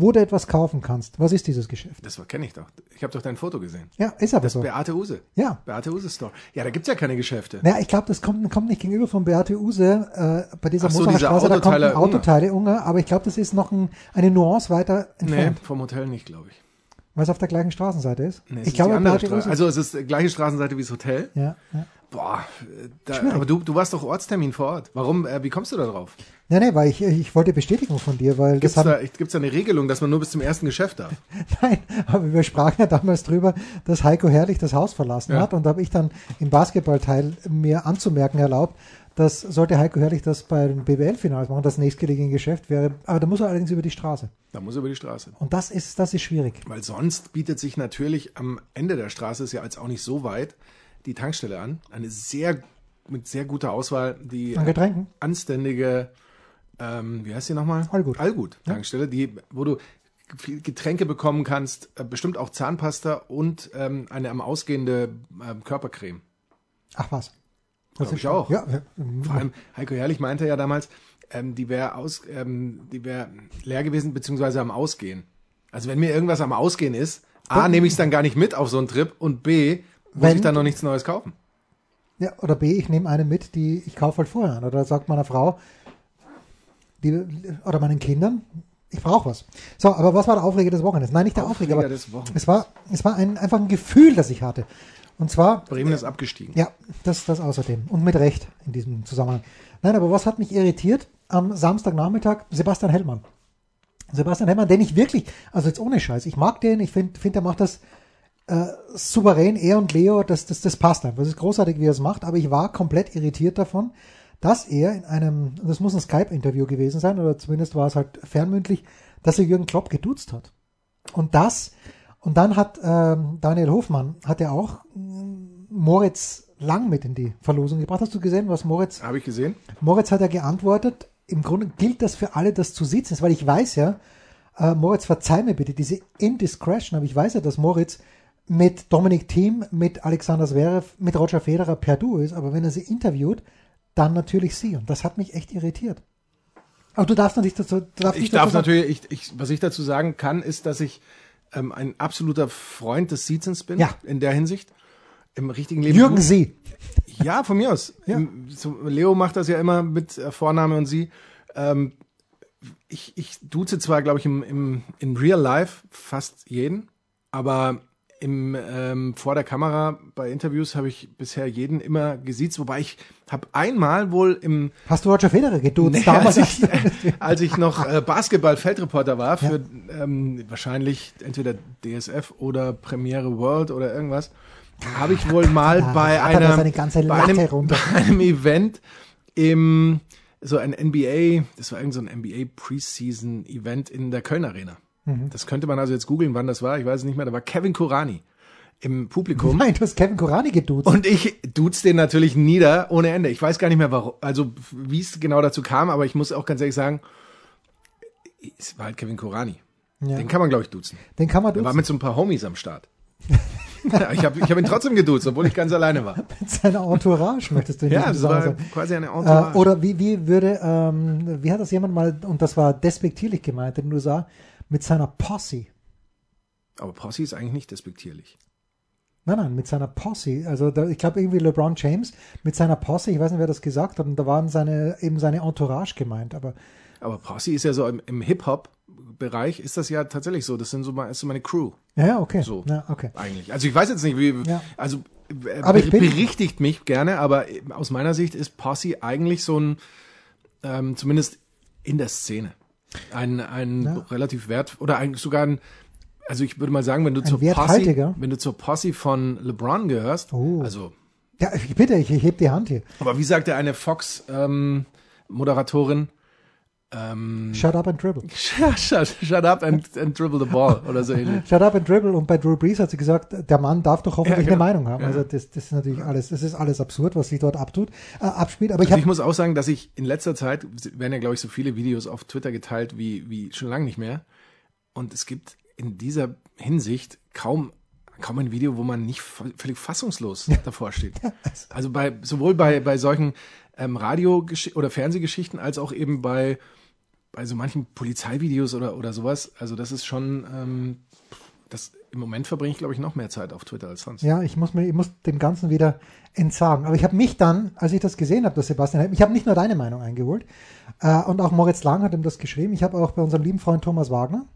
wo du etwas kaufen kannst. Was ist dieses Geschäft? Das kenne ich doch. Ich habe doch dein Foto gesehen. Ja, ist aber so. Beate Use. Ja. Beate Use Store. Ja, da gibt's ja keine Geschäfte. Ja, ich glaube, das kommt, kommt nicht gegenüber von Beate Use äh, bei dieser Ach so, dieser Straße, da kommt ein Autoteile Unge. Autoteile Unge, aber ich glaube, das ist noch ein, eine Nuance weiter Nee, entfernt, vom Hotel nicht, glaube ich. Weil es auf der gleichen Straßenseite ist. Nee, es ich glaube. Also es ist die gleiche Straßenseite wie das Hotel. ja, ja. Boah, da, aber du, du warst doch Ortstermin vor Ort. Warum, äh, wie kommst du da drauf? Nee, nee, weil ich, ich wollte Bestätigung von dir, weil Gibt's das haben, da, gibt's da eine Regelung, dass man nur bis zum ersten Geschäft darf? nein, aber wir sprachen ja damals drüber, dass Heiko Herrlich das Haus verlassen Ja. hat und da habe ich dann im Basketballteil mir anzumerken erlaubt, dass sollte Heiko Herrlich das bei den BWL-Finals machen, das nächstgelegene Geschäft wäre, aber da muss er allerdings über die Straße. Da muss er über die Straße. Und das ist, das ist schwierig. Weil sonst bietet sich natürlich am Ende der Straße, ist ja jetzt auch nicht so weit, die Tankstelle an. Eine sehr, mit sehr guter Auswahl, die An anständige, ähm, wie heißt sie nochmal? Allgut. Allgut Tankstelle, die, wo du viel Getränke bekommen kannst, äh, bestimmt auch Zahnpasta und ähm, eine am ausgehende ähm, Körpercreme. Ach was. Glaub ich auch. Ja, Vor allem Heiko Herrlich meinte ja damals, ähm, die wäre aus, ähm, die wäre leer gewesen beziehungsweise am Ausgehen. Also wenn mir irgendwas am Ausgehen ist, a nehme ich es dann gar nicht mit auf so einen Trip und b muss Wenn- ich dann noch nichts Neues kaufen. Ja, oder B, ich nehme eine mit, die ich kaufe halt vorher an. Oder sagt meiner Frau, die, oder meinen Kindern, ich brauche was. So, aber was war der Aufreger des Wochenendes? Nein, nicht der Aufreger, Aufreger aber es war, es war ein, einfach ein Gefühl, das ich hatte. Und zwar, Bremen ist abgestiegen. ja, das, das außerdem. Und mit Recht in diesem Zusammenhang. Nein, aber was hat mich irritiert? Am Samstagnachmittag Sebastian Hellmann. Sebastian Hellmann, den ich wirklich, also jetzt ohne Scheiß, ich mag den, ich finde, find, der macht das äh, souverän, er und Leo, das, das, das passt einfach. Es ist großartig, wie er es macht, aber ich war komplett irritiert davon, dass er in einem, das muss ein Skype-Interview gewesen sein, oder zumindest war es halt fernmündlich, dass er Jürgen Klopp geduzt hat. Und das, und dann hat ähm, Daniel Hofmann, hat er auch ähm, Moritz Lang mit in die Verlosung gebracht. Hast du gesehen, was Moritz Habe ich gesehen? Moritz hat ja geantwortet, im Grunde gilt das für alle, das zu sitzen ist, weil ich weiß ja, äh, Moritz, verzeih mir bitte diese Indiscretion, aber ich weiß ja, dass Moritz mit Dominik Thiem, mit Alexander Zverev, mit Roger Federer per Du ist, aber wenn er sie interviewt, dann natürlich sie. Und das hat mich echt irritiert. Aber du darfst natürlich dazu, du darfst Ich nicht darf dazu natürlich, ich, ich, was ich dazu sagen kann, ist, dass ich ähm, ein absoluter Freund des Siezens bin. Ja. In der Hinsicht. Im richtigen Leben. Jürgen Sie. Ja, von mir aus. Ja. So, Leo macht das ja immer mit äh, Vorname und sie. Ähm, ich, ich duze zwar, glaube ich, im, im, in Real Life fast jeden, aber im, ähm, vor der Kamera bei Interviews habe ich bisher jeden immer gesiezt, wobei ich habe einmal wohl im Hast du Roger Federer geduzt? Nee, damals als, ich, als ich noch äh, Basketball-Feldreporter war für ähm, wahrscheinlich entweder DSF oder Premiere World oder irgendwas, habe ich wohl mal da bei er einer seine ganze bei einem, bei einem Event im so ein NBA, das war irgend so ein NBA Preseason Event in der Köln Arena. Mhm. Das könnte man also jetzt googeln, wann das war. Ich weiß es nicht mehr. Da war Kevin Kurani im Publikum. Nein, du hast Kevin Kurani geduzt. Und ich duze den natürlich nieder ohne Ende. Ich weiß gar nicht mehr, warum, also wie es genau dazu kam, aber ich muss auch ganz ehrlich sagen, es war halt Kevin Kurani. Ja. Den kann man, glaube ich, duzen. Den kann man Der war duzen. mit so ein paar Homies am Start. ich habe ich hab ihn trotzdem geduzt, obwohl ich ganz alleine war. Mit seiner Entourage möchtest du in Ja, das war Zusammenhang quasi eine sagen. Entourage. Äh, oder wie, wie würde, ähm, wie hat das jemand mal, und das war despektierlich gemeint in den USA, mit seiner Posse. aber Posse ist eigentlich nicht despektierlich. Nein, nein, mit seiner Posse. Also da, ich glaube irgendwie LeBron James mit seiner Posse, ich weiß nicht, wer das gesagt hat, und da waren seine, eben seine Entourage gemeint, aber Aber Posse ist ja so im, im Hip-Hop-Bereich ist das ja tatsächlich so. Das sind so, ist so meine Crew ja, okay. So. Ja, okay. eigentlich. Also ich weiß jetzt nicht, wie, Ja. also äh, Aber ich berichtigt mich gerne, aber aus meiner Sicht ist Posse eigentlich so ein, ähm, zumindest in der Szene, ein, ein Ja. relativ wert, oder eigentlich sogar ein, also ich würde mal sagen, wenn du zur werthaltiger? Posse, wenn du zur Posse von LeBron gehörst, Oh. also Ja, ich bitte, ich, ich heb die Hand hier. Aber wie sagte eine Fox-Moderatorin? Ähm, Shut up and dribble. shut, shut, shut up and, and dribble the ball oder so ähnlich. Shut up and dribble. Und bei Drew Brees hat sie gesagt, der Mann darf doch hoffentlich Ja, genau. eine Meinung haben. Ja. Also das, das ist natürlich alles, das ist alles absurd, was sich dort abtut, äh, abspielt. Aber ich Also habe ich muss auch sagen, dass ich in letzter Zeit, werden ja glaube ich so viele Videos auf Twitter geteilt wie, wie schon lange nicht mehr. Und es gibt in dieser Hinsicht kaum kaum ein Video, wo man nicht völlig fassungslos davor steht. Also bei sowohl bei bei solchen ähm, Radio oder Fernsehgeschichten als auch eben bei bei so manchen Polizeivideos oder oder sowas. Also das ist schon ähm, das im Moment verbringe ich glaube ich noch mehr Zeit auf Twitter als sonst. Ja, ich muss mir, ich muss dem Ganzen wieder entsagen. Aber ich habe mich dann, als ich das gesehen habe, dass Sebastian, ich habe nicht nur deine Meinung eingeholt, äh, und auch Moritz Lang hat ihm das geschrieben. Ich habe auch bei unserem lieben Freund Thomas Wagner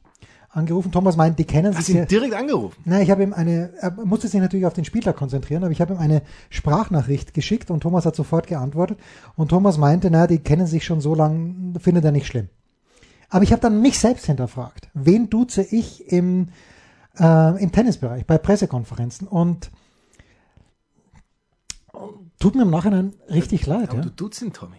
angerufen. Thomas meint, die kennen Hast sich. ihn direkt angerufen? Nein, ich habe ihm eine, er musste sich natürlich auf den Spieltag konzentrieren, aber ich habe ihm eine Sprachnachricht geschickt und Thomas hat sofort geantwortet. Und Thomas meinte, na, die kennen sich schon so lange, findet er nicht schlimm. Aber ich habe dann mich selbst hinterfragt. Wen duze ich im, äh, im Tennisbereich, bei Pressekonferenzen? Und tut mir im Nachhinein richtig leid. Aber Ja? du duzt ihn, Tommy.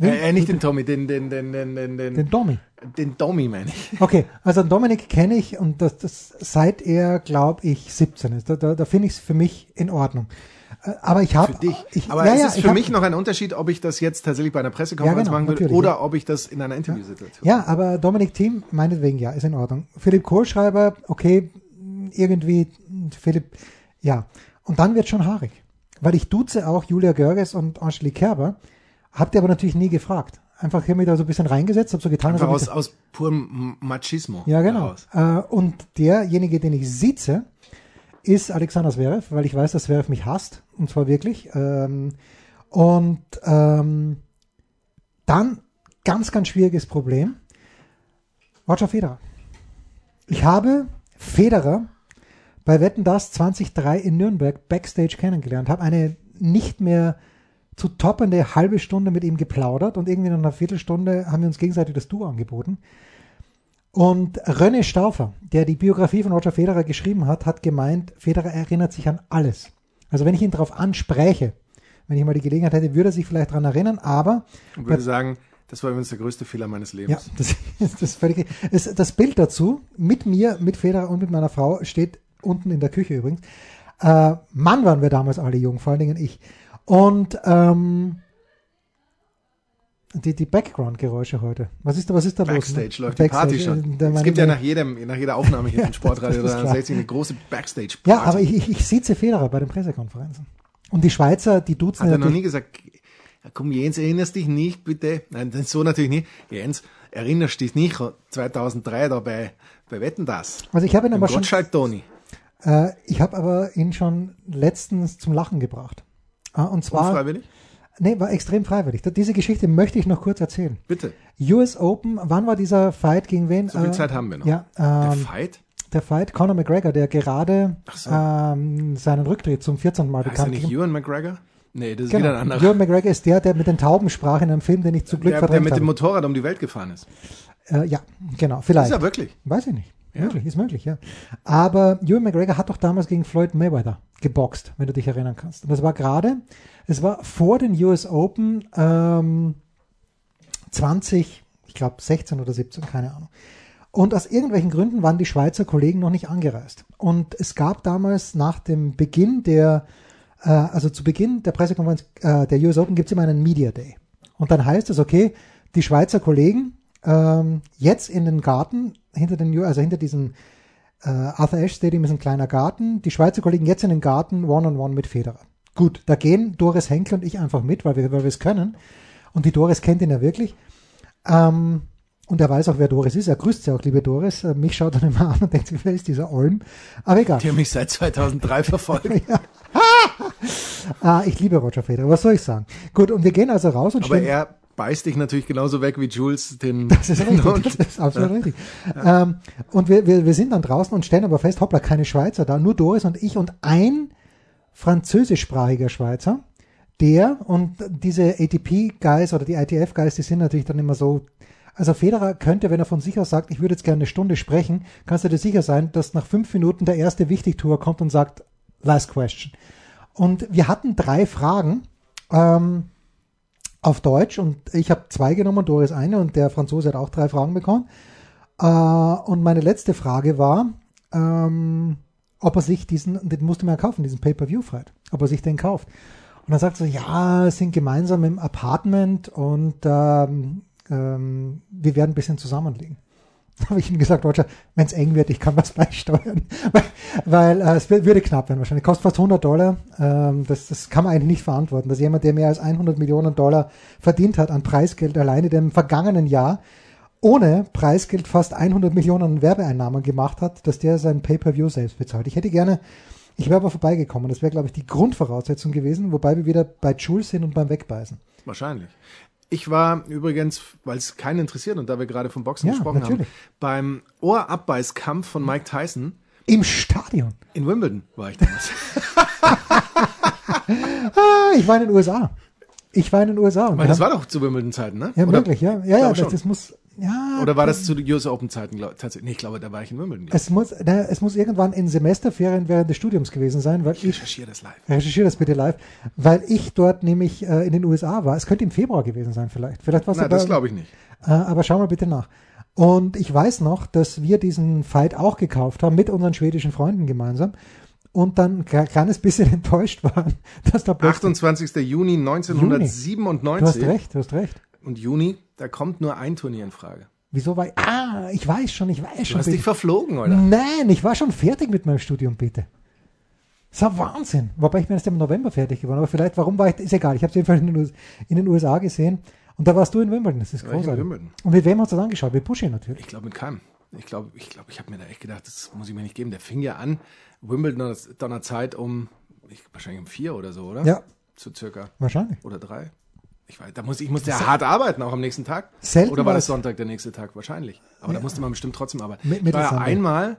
Äh, äh, nicht den Tommy, den, den, den, den, den, den, Den Domi. den Domi, meine ich. Okay, also Dominik kenne ich und das, das seit er, glaube ich, 17 ist. Da, da, da finde ich es für mich in Ordnung. Äh, Aber ich habe. Für dich. Ich, Aber ja, es ja, ist ich für hab- mich noch ein Unterschied, ob ich das jetzt tatsächlich bei einer Pressekonferenz Ja, genau, machen würde oder ja. ob ich das in einer Interviewsituation Ja, aber Dominik Thiem, meinetwegen ja, ist in Ordnung. Philipp Kohlschreiber, okay, irgendwie, Philipp, ja. Und dann wird schon haarig. Weil ich duze auch Julia Görges und Angelique Kerber, habt ihr aber natürlich nie gefragt. Einfach hier mir da so ein bisschen reingesetzt, hab so getan, Einfach aus, aus purem Machismo. Ja, genau. Äh, und derjenige, den ich sitze, ist Alexander Zverev, weil ich weiß, dass Zverev mich hasst. Und zwar wirklich. Ähm, und ähm, dann ganz, ganz schwieriges Problem. Roger Federer. Ich habe Federer bei Wetten Das 2003 in Nürnberg backstage kennengelernt, habe eine nicht mehr zu toppende halbe Stunde mit ihm geplaudert und irgendwie nach einer Viertelstunde haben wir uns gegenseitig das Duo angeboten. Und René Stauffer, der die Biografie von Roger Federer geschrieben hat, hat gemeint, Federer erinnert sich an alles. Also wenn ich ihn darauf anspräche, wenn ich mal die Gelegenheit hätte, würde er sich vielleicht daran erinnern, aber Und würde sagen, das war übrigens der größte Fehler meines ja, Lebens. das, das, ist völlig, es, das Bild dazu, mit mir, mit Federer und mit meiner Frau, steht unten in der Küche übrigens. Äh, Mann waren wir damals alle jung, vor allen Dingen ich. Und ähm, die, die Background-Geräusche heute. Was ist da, was ist da los? Backstage läuft Backstage, die Party schon. äh, der es gibt ja nach, jedem, nach jeder Aufnahme hier Ja, von Sportradio das ist klar. 360 eine große Backstage-Party. Ja, aber ich, ich, ich sitze Federer bei den Pressekonferenzen. Und die Schweizer, die duzen Hat er noch nie gesagt, komm Jens, erinnerst dich nicht, bitte? Nein, das ist so natürlich nicht. Jens, erinnerst dich nicht, 2003 da bei, bei Wetten das. Also ich habe ihn Im aber schon, Gottschalk Toni. äh, ich habe aber ihn schon letztens zum Lachen gebracht. Ah, und zwar, Unfreiwillig? nee, war extrem freiwillig. Diese Geschichte möchte ich noch kurz erzählen. Bitte. US Open, wann war dieser Fight gegen wen? So viel Äh, Zeit haben wir noch. Ja, Der ähm, Fight? der Fight, Conor McGregor, der gerade so. ähm, seinen Rücktritt zum 14. Mal Heißt er bekannt nicht Ewan McGregor? Nee, das ist Genau. wieder ein anderer. Ewan McGregor ist der, der mit den Tauben sprach in einem Film, den ich zu Glück der, der mit dem. Motorrad um die Welt gefahren ist. Äh, ja, genau, vielleicht. Ist er wirklich? Weiß ich nicht. Ja. Möglich, ist möglich, ja. Aber Ewan McGregor hat doch damals gegen Floyd Mayweather geboxt, wenn du dich erinnern kannst. Und das war gerade, es war vor den US Open ähm, 20, ich glaube 16 oder 17, keine Ahnung. Und aus irgendwelchen Gründen waren die Schweizer Kollegen noch nicht angereist. Und es gab damals nach dem Beginn der, äh, also zu Beginn der Pressekonferenz äh, der US Open gibt es immer einen Media Day. Und dann heißt es, okay, die Schweizer Kollegen ähm, jetzt in den Garten, hinter den, also hinter diesem äh, Arthur Ashe Stadium ist ein kleiner Garten, die Schweizer Kollegen jetzt in den Garten One-on-One -on -one mit Federer. Gut, da gehen Doris Henkel und ich einfach mit, weil wir, weil wir es können. Und die Doris kennt ihn ja wirklich. Ähm, und er weiß auch, wer Doris ist. Er grüßt sie auch, liebe Doris. Äh, mich schaut er immer an und denkt sich, wer ist dieser Olm? Aber egal. Der mich seit 2003 verfolgt. ja. ah, ich liebe Roger Federer. Was soll ich sagen? Gut, und wir gehen also raus und Aber stehen, er beißt dich natürlich genauso weg wie Jules den. Das ist richtig. Das ist absolut richtig. Ähm, und wir, wir, wir sind dann draußen und stellen aber fest, hoppla, keine Schweizer da, nur Doris und ich und ein französischsprachiger Schweizer, der und diese ATP-Guys oder die ITF-Guys, die sind natürlich dann immer so, also Federer könnte, wenn er von sich aus sagt, ich würde jetzt gerne eine Stunde sprechen, kannst du dir sicher sein, dass nach fünf Minuten der erste Wichtigtour kommt und sagt, last question. Und wir hatten drei Fragen ähm, auf Deutsch und ich habe zwei genommen, Doris eine und der Franzose hat auch drei Fragen bekommen. Äh, und meine letzte Frage war, ähm, ob er sich diesen, den musste man kaufen, diesen Pay-Per-View-Fight, ob er sich den kauft. Und dann sagt er, ja, sind gemeinsam im Apartment und ähm, ähm, wir werden ein bisschen zusammenliegen. Habe ich ihm gesagt, Roger, wenn es eng wird, ich kann was beisteuern. weil weil äh, es würde knapp werden wahrscheinlich. Kostet fast 100 Dollar. Ähm, das, das kann man eigentlich nicht verantworten. Dass jemand, der mehr als 100 Millionen Dollar verdient hat an Preisgeld alleine dem vergangenen Jahr, ohne Preisgeld fast 100 Millionen Werbeeinnahmen gemacht hat, dass der sein Pay-Per-View selbst bezahlt. Ich hätte gerne, ich wäre aber vorbeigekommen. Das wäre, glaube ich, die Grundvoraussetzung gewesen, wobei wir wieder bei Jules sind und beim Wegbeißen. Wahrscheinlich. Ich war übrigens, weil es keinen interessiert und da wir gerade vom Boxen Ja, gesprochen natürlich. haben, beim Ohrabbeißkampf von Mike Tyson Im Stadion. in Wimbledon war ich damals. Ah, ich war in den USA. Ich war in den USA. Und das war doch zu Wimbledon-Zeiten, ne? ja, Oder- möglich, ja. Ja, ja, das, das muss, ja. Oder war das zu den US Open-Zeiten? glaub- Tatsächlich. Nee, ich glaube, da war ich in Wimbledon. Es muss, na, es muss irgendwann in Semesterferien während des Studiums gewesen sein, weil Ich ich, recherchiere das live. recherchiere das bitte live, weil ich dort nämlich äh, in den USA war. Es könnte im Februar gewesen sein vielleicht. Vielleicht war es Nein, das glaube ich nicht. Äh, aber schau mal bitte nach. Und ich weiß noch, dass wir diesen Fight auch gekauft haben mit unseren schwedischen Freunden gemeinsam und dann ein kle- kleines bisschen enttäuscht waren, dass da plötzlich 28. Juni Du 1997. hast recht, du hast recht. Und Juni, da kommt nur ein Turnier in Frage. Wieso war ich? Ah, ich weiß schon, ich weiß Du schon. hast dich verflogen, oder? Nein, ich war schon fertig mit meinem Studium, bitte. Das war Wahnsinn. Wobei ich bin erst im November fertig geworden. Aber vielleicht, warum war ich, ist egal. Ich habe es jedenfalls in den, US, in den USA gesehen. Und da warst du in Wimbledon. Das ist in großartig. Wimbledon. Und mit wem hast du das angeschaut? Mit Buschi natürlich. Ich glaube mit keinem. Ich glaube, ich glaube, ich habe mir da echt gedacht, das muss ich mir nicht geben. Der fing ja an, Wimbledon Donner Zeit um, ich, wahrscheinlich um vier oder so, oder? Ja, So circa. wahrscheinlich. Oder drei. Ich weiß, da muss, ich musste ja hart arbeiten, auch am nächsten Tag. Selten oder war war das Sonntag der nächste Tag? Wahrscheinlich. Aber da musste man bestimmt trotzdem arbeiten. Mit- ich war ja einmal,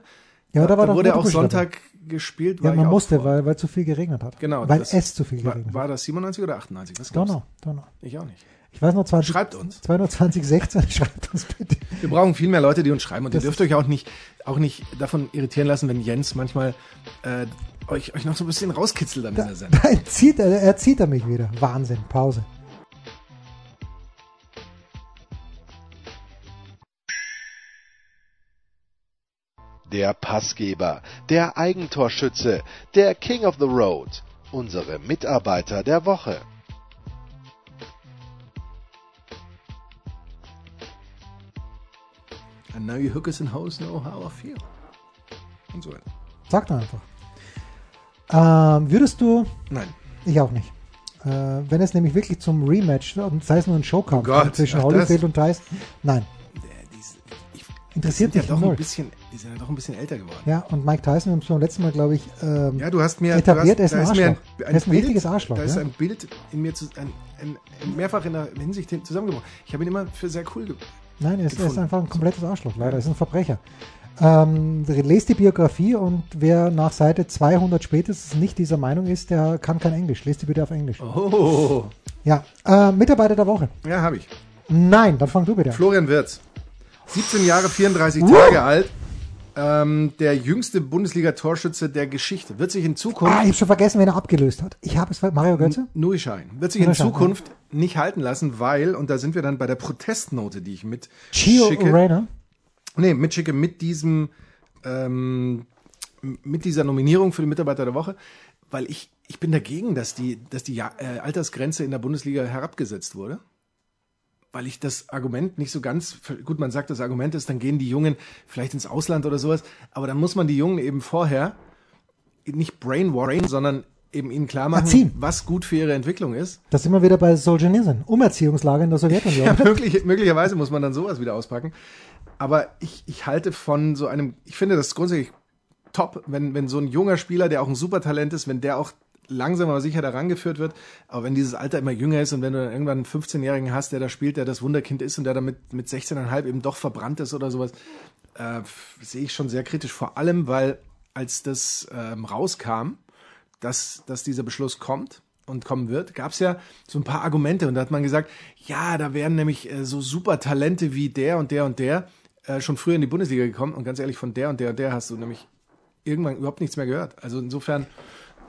Ja, da war doch wurde auch. Sonntag gespielt. Ja, war man musste, weil, weil zu viel geregnet hat. Genau. Weil es zu viel war, geregnet war hat. das 97 oder 98? Was Donau. du? Ich auch nicht. Ich weiß noch 20, Schreibt uns. 2016, schreibt uns bitte. Wir brauchen viel mehr Leute, die uns schreiben. Und Das ihr dürft euch auch nicht, auch nicht davon irritieren lassen, wenn Jens manchmal äh, euch, euch noch so ein bisschen rauskitzelt an dieser Sendung. Da entzieht er, er zieht er mich wieder. Wahnsinn. Pause. Der Passgeber, der Eigentorschütze, der King of the Road, unsere Mitarbeiter der Woche. And now you hookers and hoes know how I feel. Und so weiter. Sag doch einfach. Ähm, würdest du, Nein. ich auch nicht. Äh, wenn es nämlich wirklich zum Rematch, und sei es nur ein Showkampf Oh Gott, zwischen Holyfield und Dice, nein, interessiert dich ja doch null. ein bisschen, die sind ja doch ein bisschen älter geworden. Ja, und Mike Tyson, wir haben es beim letzten Mal, glaube ich, ähm, Ja, du hast mir Etabliert, du er hast, ist ein da mir Arschloch. Er ist ein richtiges Arschloch, Da ist ja. ein Bild in mir zu, ein, ein, ein mehrfach in der Hinsicht hin- zusammengebrochen. Ich habe ihn immer für sehr cool ge Nein, er ist, er ist einfach ein komplettes Arschloch, leider. Er ist ein Verbrecher. Ähm, lest die Biografie und wer nach Seite 200 spätestens nicht dieser Meinung ist, der kann kein Englisch. Lest die bitte auf Englisch. Oh, Ja, äh, Mitarbeiter der Woche. ja, habe ich. Nein, dann fang du bitte an. Florian Wirz, 17 Jahre, 34 Uh. Tage alt, ähm, der jüngste Bundesliga-Torschütze der Geschichte. Wird sich in Zukunft, Ah, ich habe schon vergessen, wen er abgelöst hat. Ich habe es Mario Götze? Nui Schein, wird sich in Zukunft nicht halten lassen, weil, und da sind wir dann bei der Protestnote, die ich mit Gio schicke. Nee, mitschicke mit diesem, ähm, mit dieser Nominierung für den Mitarbeiter der Woche, weil ich, ich bin dagegen, dass die, dass die ja äh, Altersgrenze in der Bundesliga herabgesetzt wurde. Weil ich das Argument nicht so ganz, gut, man sagt, das Argument ist, dann gehen die Jungen vielleicht ins Ausland oder sowas, aber dann muss man die Jungen eben vorher nicht brainwashing, sondern eben ihnen klar machen, Erziehen. was gut für ihre Entwicklung ist. Das sind wir wieder bei Solzhenitsyn, Umerziehungslager in der Sowjetunion. Ja, möglich, möglicherweise muss man dann sowas wieder auspacken. Aber ich, ich halte von so einem, ich finde das grundsätzlich top, wenn, wenn so ein junger Spieler, der auch ein Supertalent ist, wenn der auch langsam aber sicher daran geführt wird. Aber wenn dieses Alter immer jünger ist und wenn du dann irgendwann einen 15-Jährigen hast, der da spielt, der das Wunderkind ist und der damit mit 16,5 eben doch verbrannt ist oder sowas, äh, sehe ich schon sehr kritisch. Vor allem, weil als das ähm, rauskam, dass, dass dieser Beschluss kommt und kommen wird, gab es ja so ein paar Argumente und da hat man gesagt, ja, da wären nämlich äh, so super Talente wie der und der und der äh, schon früher in die Bundesliga gekommen und ganz ehrlich, von der und der und der hast du nämlich irgendwann überhaupt nichts mehr gehört. Also insofern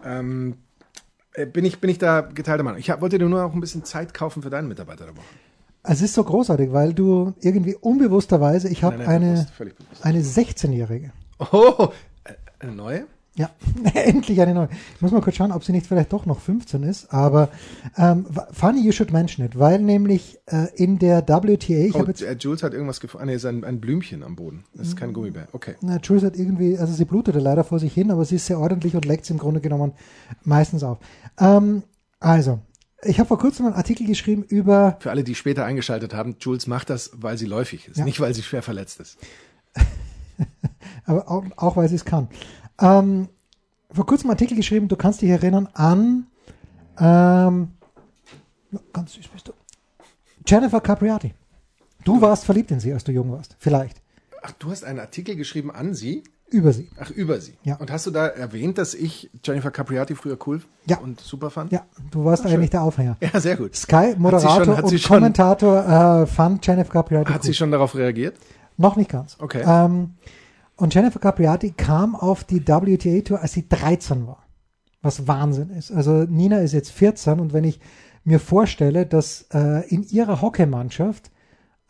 ähm, äh, bin, ich, bin ich da geteilter Meinung. Ich hab, wollte dir nur auch ein bisschen Zeit kaufen für deinen Mitarbeiter der Woche. Es ist so großartig, weil du irgendwie unbewussterweise, ich habe eine, bewusst, völlig bewusst. eine 16-Jährige. Oh, äh, eine neue? Ja, endlich eine neue. Ich muss mal kurz schauen, ob sie nicht vielleicht doch noch 15 ist, aber ähm, funny you should mention it, weil nämlich äh, in der WTA, ich Oh, jetzt, äh, Jules hat irgendwas gefunden. Ah, nee, ist ein, ein Blümchen am Boden. Das ist kein Gummibär. Okay. na, Jules hat irgendwie, also sie blutete leider vor sich hin, aber sie ist sehr ordentlich und leckt sie im Grunde genommen meistens auf. Ähm, also, ich habe vor kurzem einen Artikel geschrieben über Für alle, die später eingeschaltet haben, Jules macht das, weil sie läufig ist, Ja. nicht weil sie schwer verletzt ist. aber auch, auch weil sie es kann. Ähm, vor kurzem einen Artikel geschrieben, du kannst dich erinnern an ähm, ganz süß bist du. Jennifer Capriati. Du warst verliebt in sie, als du jung warst. Vielleicht. Ach, du hast einen Artikel geschrieben an sie? Über sie. Ach, über sie. Ja. Und hast du da erwähnt, dass ich Jennifer Capriati früher cool Ja. und super fand? Ja, du warst Ach, schön. eigentlich der Aufhänger. Ja, sehr gut. Sky, Moderator schon- hat sie und schon- Kommentator äh, fand Jennifer Capriati Hat gut. sie schon darauf reagiert? Noch nicht ganz. Okay. Ähm, und Jennifer Capriati kam auf die WTA-Tour, als sie 13 war. Was Wahnsinn ist. Also Nina ist jetzt 14 und wenn ich mir vorstelle, dass äh, in ihrer Hockeymannschaft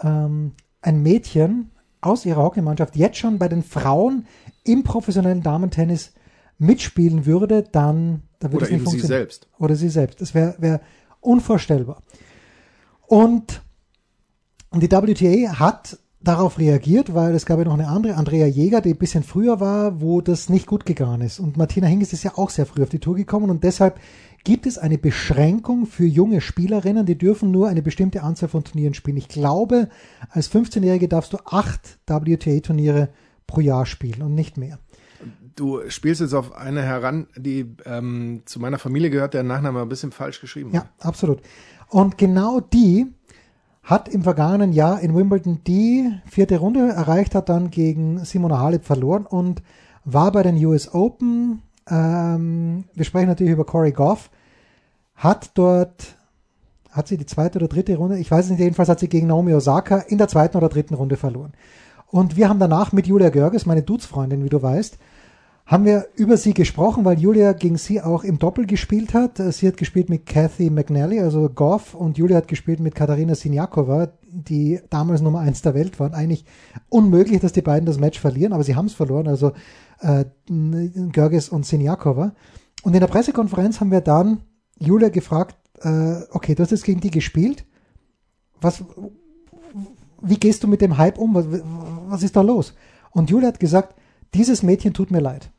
ähm, ein Mädchen aus ihrer Hockeymannschaft jetzt schon bei den Frauen im professionellen Damentennis mitspielen würde, dann da würde Oder es nicht eben sie funktionieren. selbst. Oder sie selbst. Das wäre wär unvorstellbar. Und die WTA hat darauf reagiert, weil es gab ja noch eine andere, Andrea Jäger, die ein bisschen früher war, wo das nicht gut gegangen ist. Und Martina Hingis ist ja auch sehr früh auf die Tour gekommen und deshalb gibt es eine Beschränkung für junge Spielerinnen, die dürfen nur eine bestimmte Anzahl von Turnieren spielen. Ich glaube, als 15-Jährige darfst du acht WTA-Turniere pro Jahr spielen und nicht mehr. Du spielst jetzt auf eine heran, die ähm, zu meiner Familie gehört, der Nachname ein bisschen falsch geschrieben Ja, absolut. Und genau die hat im vergangenen Jahr in Wimbledon die vierte Runde erreicht, hat dann gegen Simona Halep verloren und war bei den US Open. Ähm, wir sprechen natürlich über Corey Goff. Hat dort, hat sie die zweite oder dritte Runde, ich weiß es nicht, jedenfalls hat sie gegen Naomi Osaka in der zweiten oder dritten Runde verloren. Und wir haben danach mit Julia Görges, meine Dudes-Freundin, wie du weißt, haben wir über sie gesprochen, weil Julia gegen sie auch im Doppel gespielt hat. Sie hat gespielt mit Kathy McNally, also Goff, und Julia hat gespielt mit Katharina Sinjakova, die damals Nummer eins der Welt waren. Eigentlich unmöglich, dass die beiden das Match verlieren, aber sie haben es verloren, also äh, Görges und Sinjakova. Und in der Pressekonferenz haben wir dann Julia gefragt, äh, okay, du hast jetzt gegen die gespielt. Was, wie gehst du mit dem Hype um? Was, was ist da los? Und Julia hat gesagt, dieses Mädchen tut mir leid.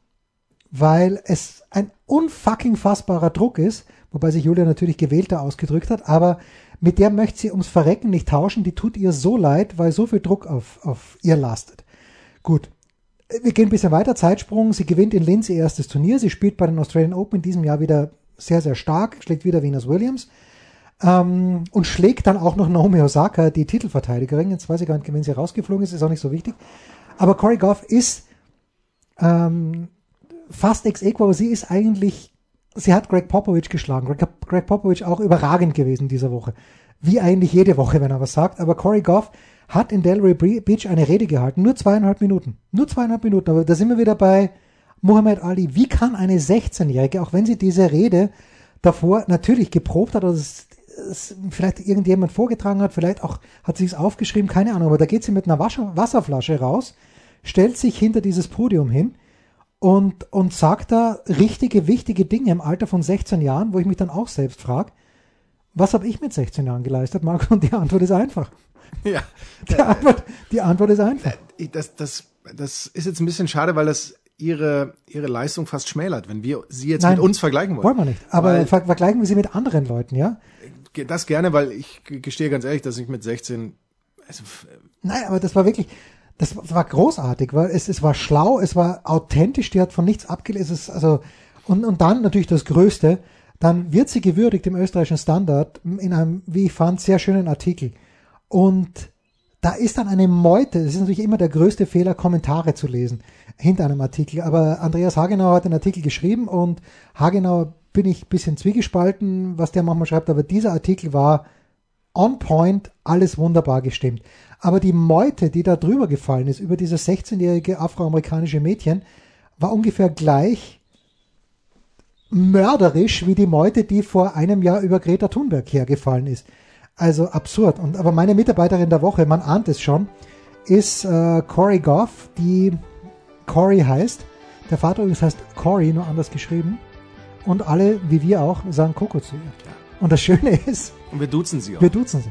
Weil es ein unfucking fassbarer Druck ist, wobei sich Julia natürlich gewählter ausgedrückt hat, aber mit der möchte sie ums Verrecken nicht tauschen, die tut ihr so leid, weil so viel Druck auf, auf ihr lastet. Gut. Wir gehen ein bisschen weiter, Zeitsprung. Sie gewinnt in Linz ihr erstes Turnier. Sie spielt bei den Australian Open in diesem Jahr wieder sehr, sehr stark, schlägt wieder Venus Williams ähm, und schlägt dann auch noch Naomi Osaka, die Titelverteidigerin. Jetzt weiß ich gar nicht, wenn sie rausgeflogen ist, ist auch nicht so wichtig. Aber Corey Goff ist ähm, fast ex equo, aber sie ist eigentlich, sie hat Greg Popovich geschlagen. Greg, Greg Popovich auch überragend gewesen diese Woche. Wie eigentlich jede Woche, wenn er was sagt. Aber Corey Goff hat in Delray Beach eine Rede gehalten. Nur zweieinhalb Minuten. Nur zweieinhalb Minuten. Aber da sind wir wieder bei Muhammad Ali. Wie kann eine 16-Jährige, auch wenn sie diese Rede davor natürlich geprobt hat, oder vielleicht irgendjemand vorgetragen hat, vielleicht auch hat sie es aufgeschrieben, keine Ahnung, aber da geht sie mit einer Wasser, Wasserflasche raus, stellt sich hinter dieses Podium hin und, und sagt da richtige, wichtige Dinge im Alter von 16 Jahren, wo ich mich dann auch selbst frage, was habe ich mit 16 Jahren geleistet, Marco? Und die Antwort ist einfach. Ja. Die Antwort, die Antwort ist einfach. Äh, Das, das, das ist jetzt ein bisschen schade, weil das ihre, ihre Leistung fast schmälert, wenn wir sie jetzt Nein, mit uns vergleichen wollen. Wollen wir nicht. Aber Weil- ver vergleichen wir sie mit anderen Leuten, ja? Das gerne, weil ich gestehe ganz ehrlich, dass ich mit 16 also, Nein, aber das war wirklich, das war großartig, weil es, es war schlau, es war authentisch, die hat von nichts abgelesen, es also, und, und dann natürlich das Größte, dann wird sie gewürdigt im österreichischen Standard in einem, wie ich fand, sehr schönen Artikel. Und da ist dann eine Meute, es ist natürlich immer der größte Fehler, Kommentare zu lesen hinter einem Artikel. Aber Andreas Hagenauer hat den Artikel geschrieben und Hagenauer bin ich ein bisschen zwiegespalten, was der manchmal schreibt, aber dieser Artikel war on point, alles wunderbar gestimmt. Aber die Meute, die da drüber gefallen ist, über dieses 16-jährige afroamerikanische Mädchen, war ungefähr gleich mörderisch wie die Meute, die vor einem Jahr über Greta Thunberg hergefallen ist. Also absurd. Und aber meine Mitarbeiterin der Woche, man ahnt es schon, ist äh, Corey Goff, die Corey heißt. Der Vater übrigens heißt Corey, nur anders geschrieben. Und alle, wie wir auch, sagen Coco zu ihr. Und das Schöne ist, und wir duzen sie auch. wir duzen sie.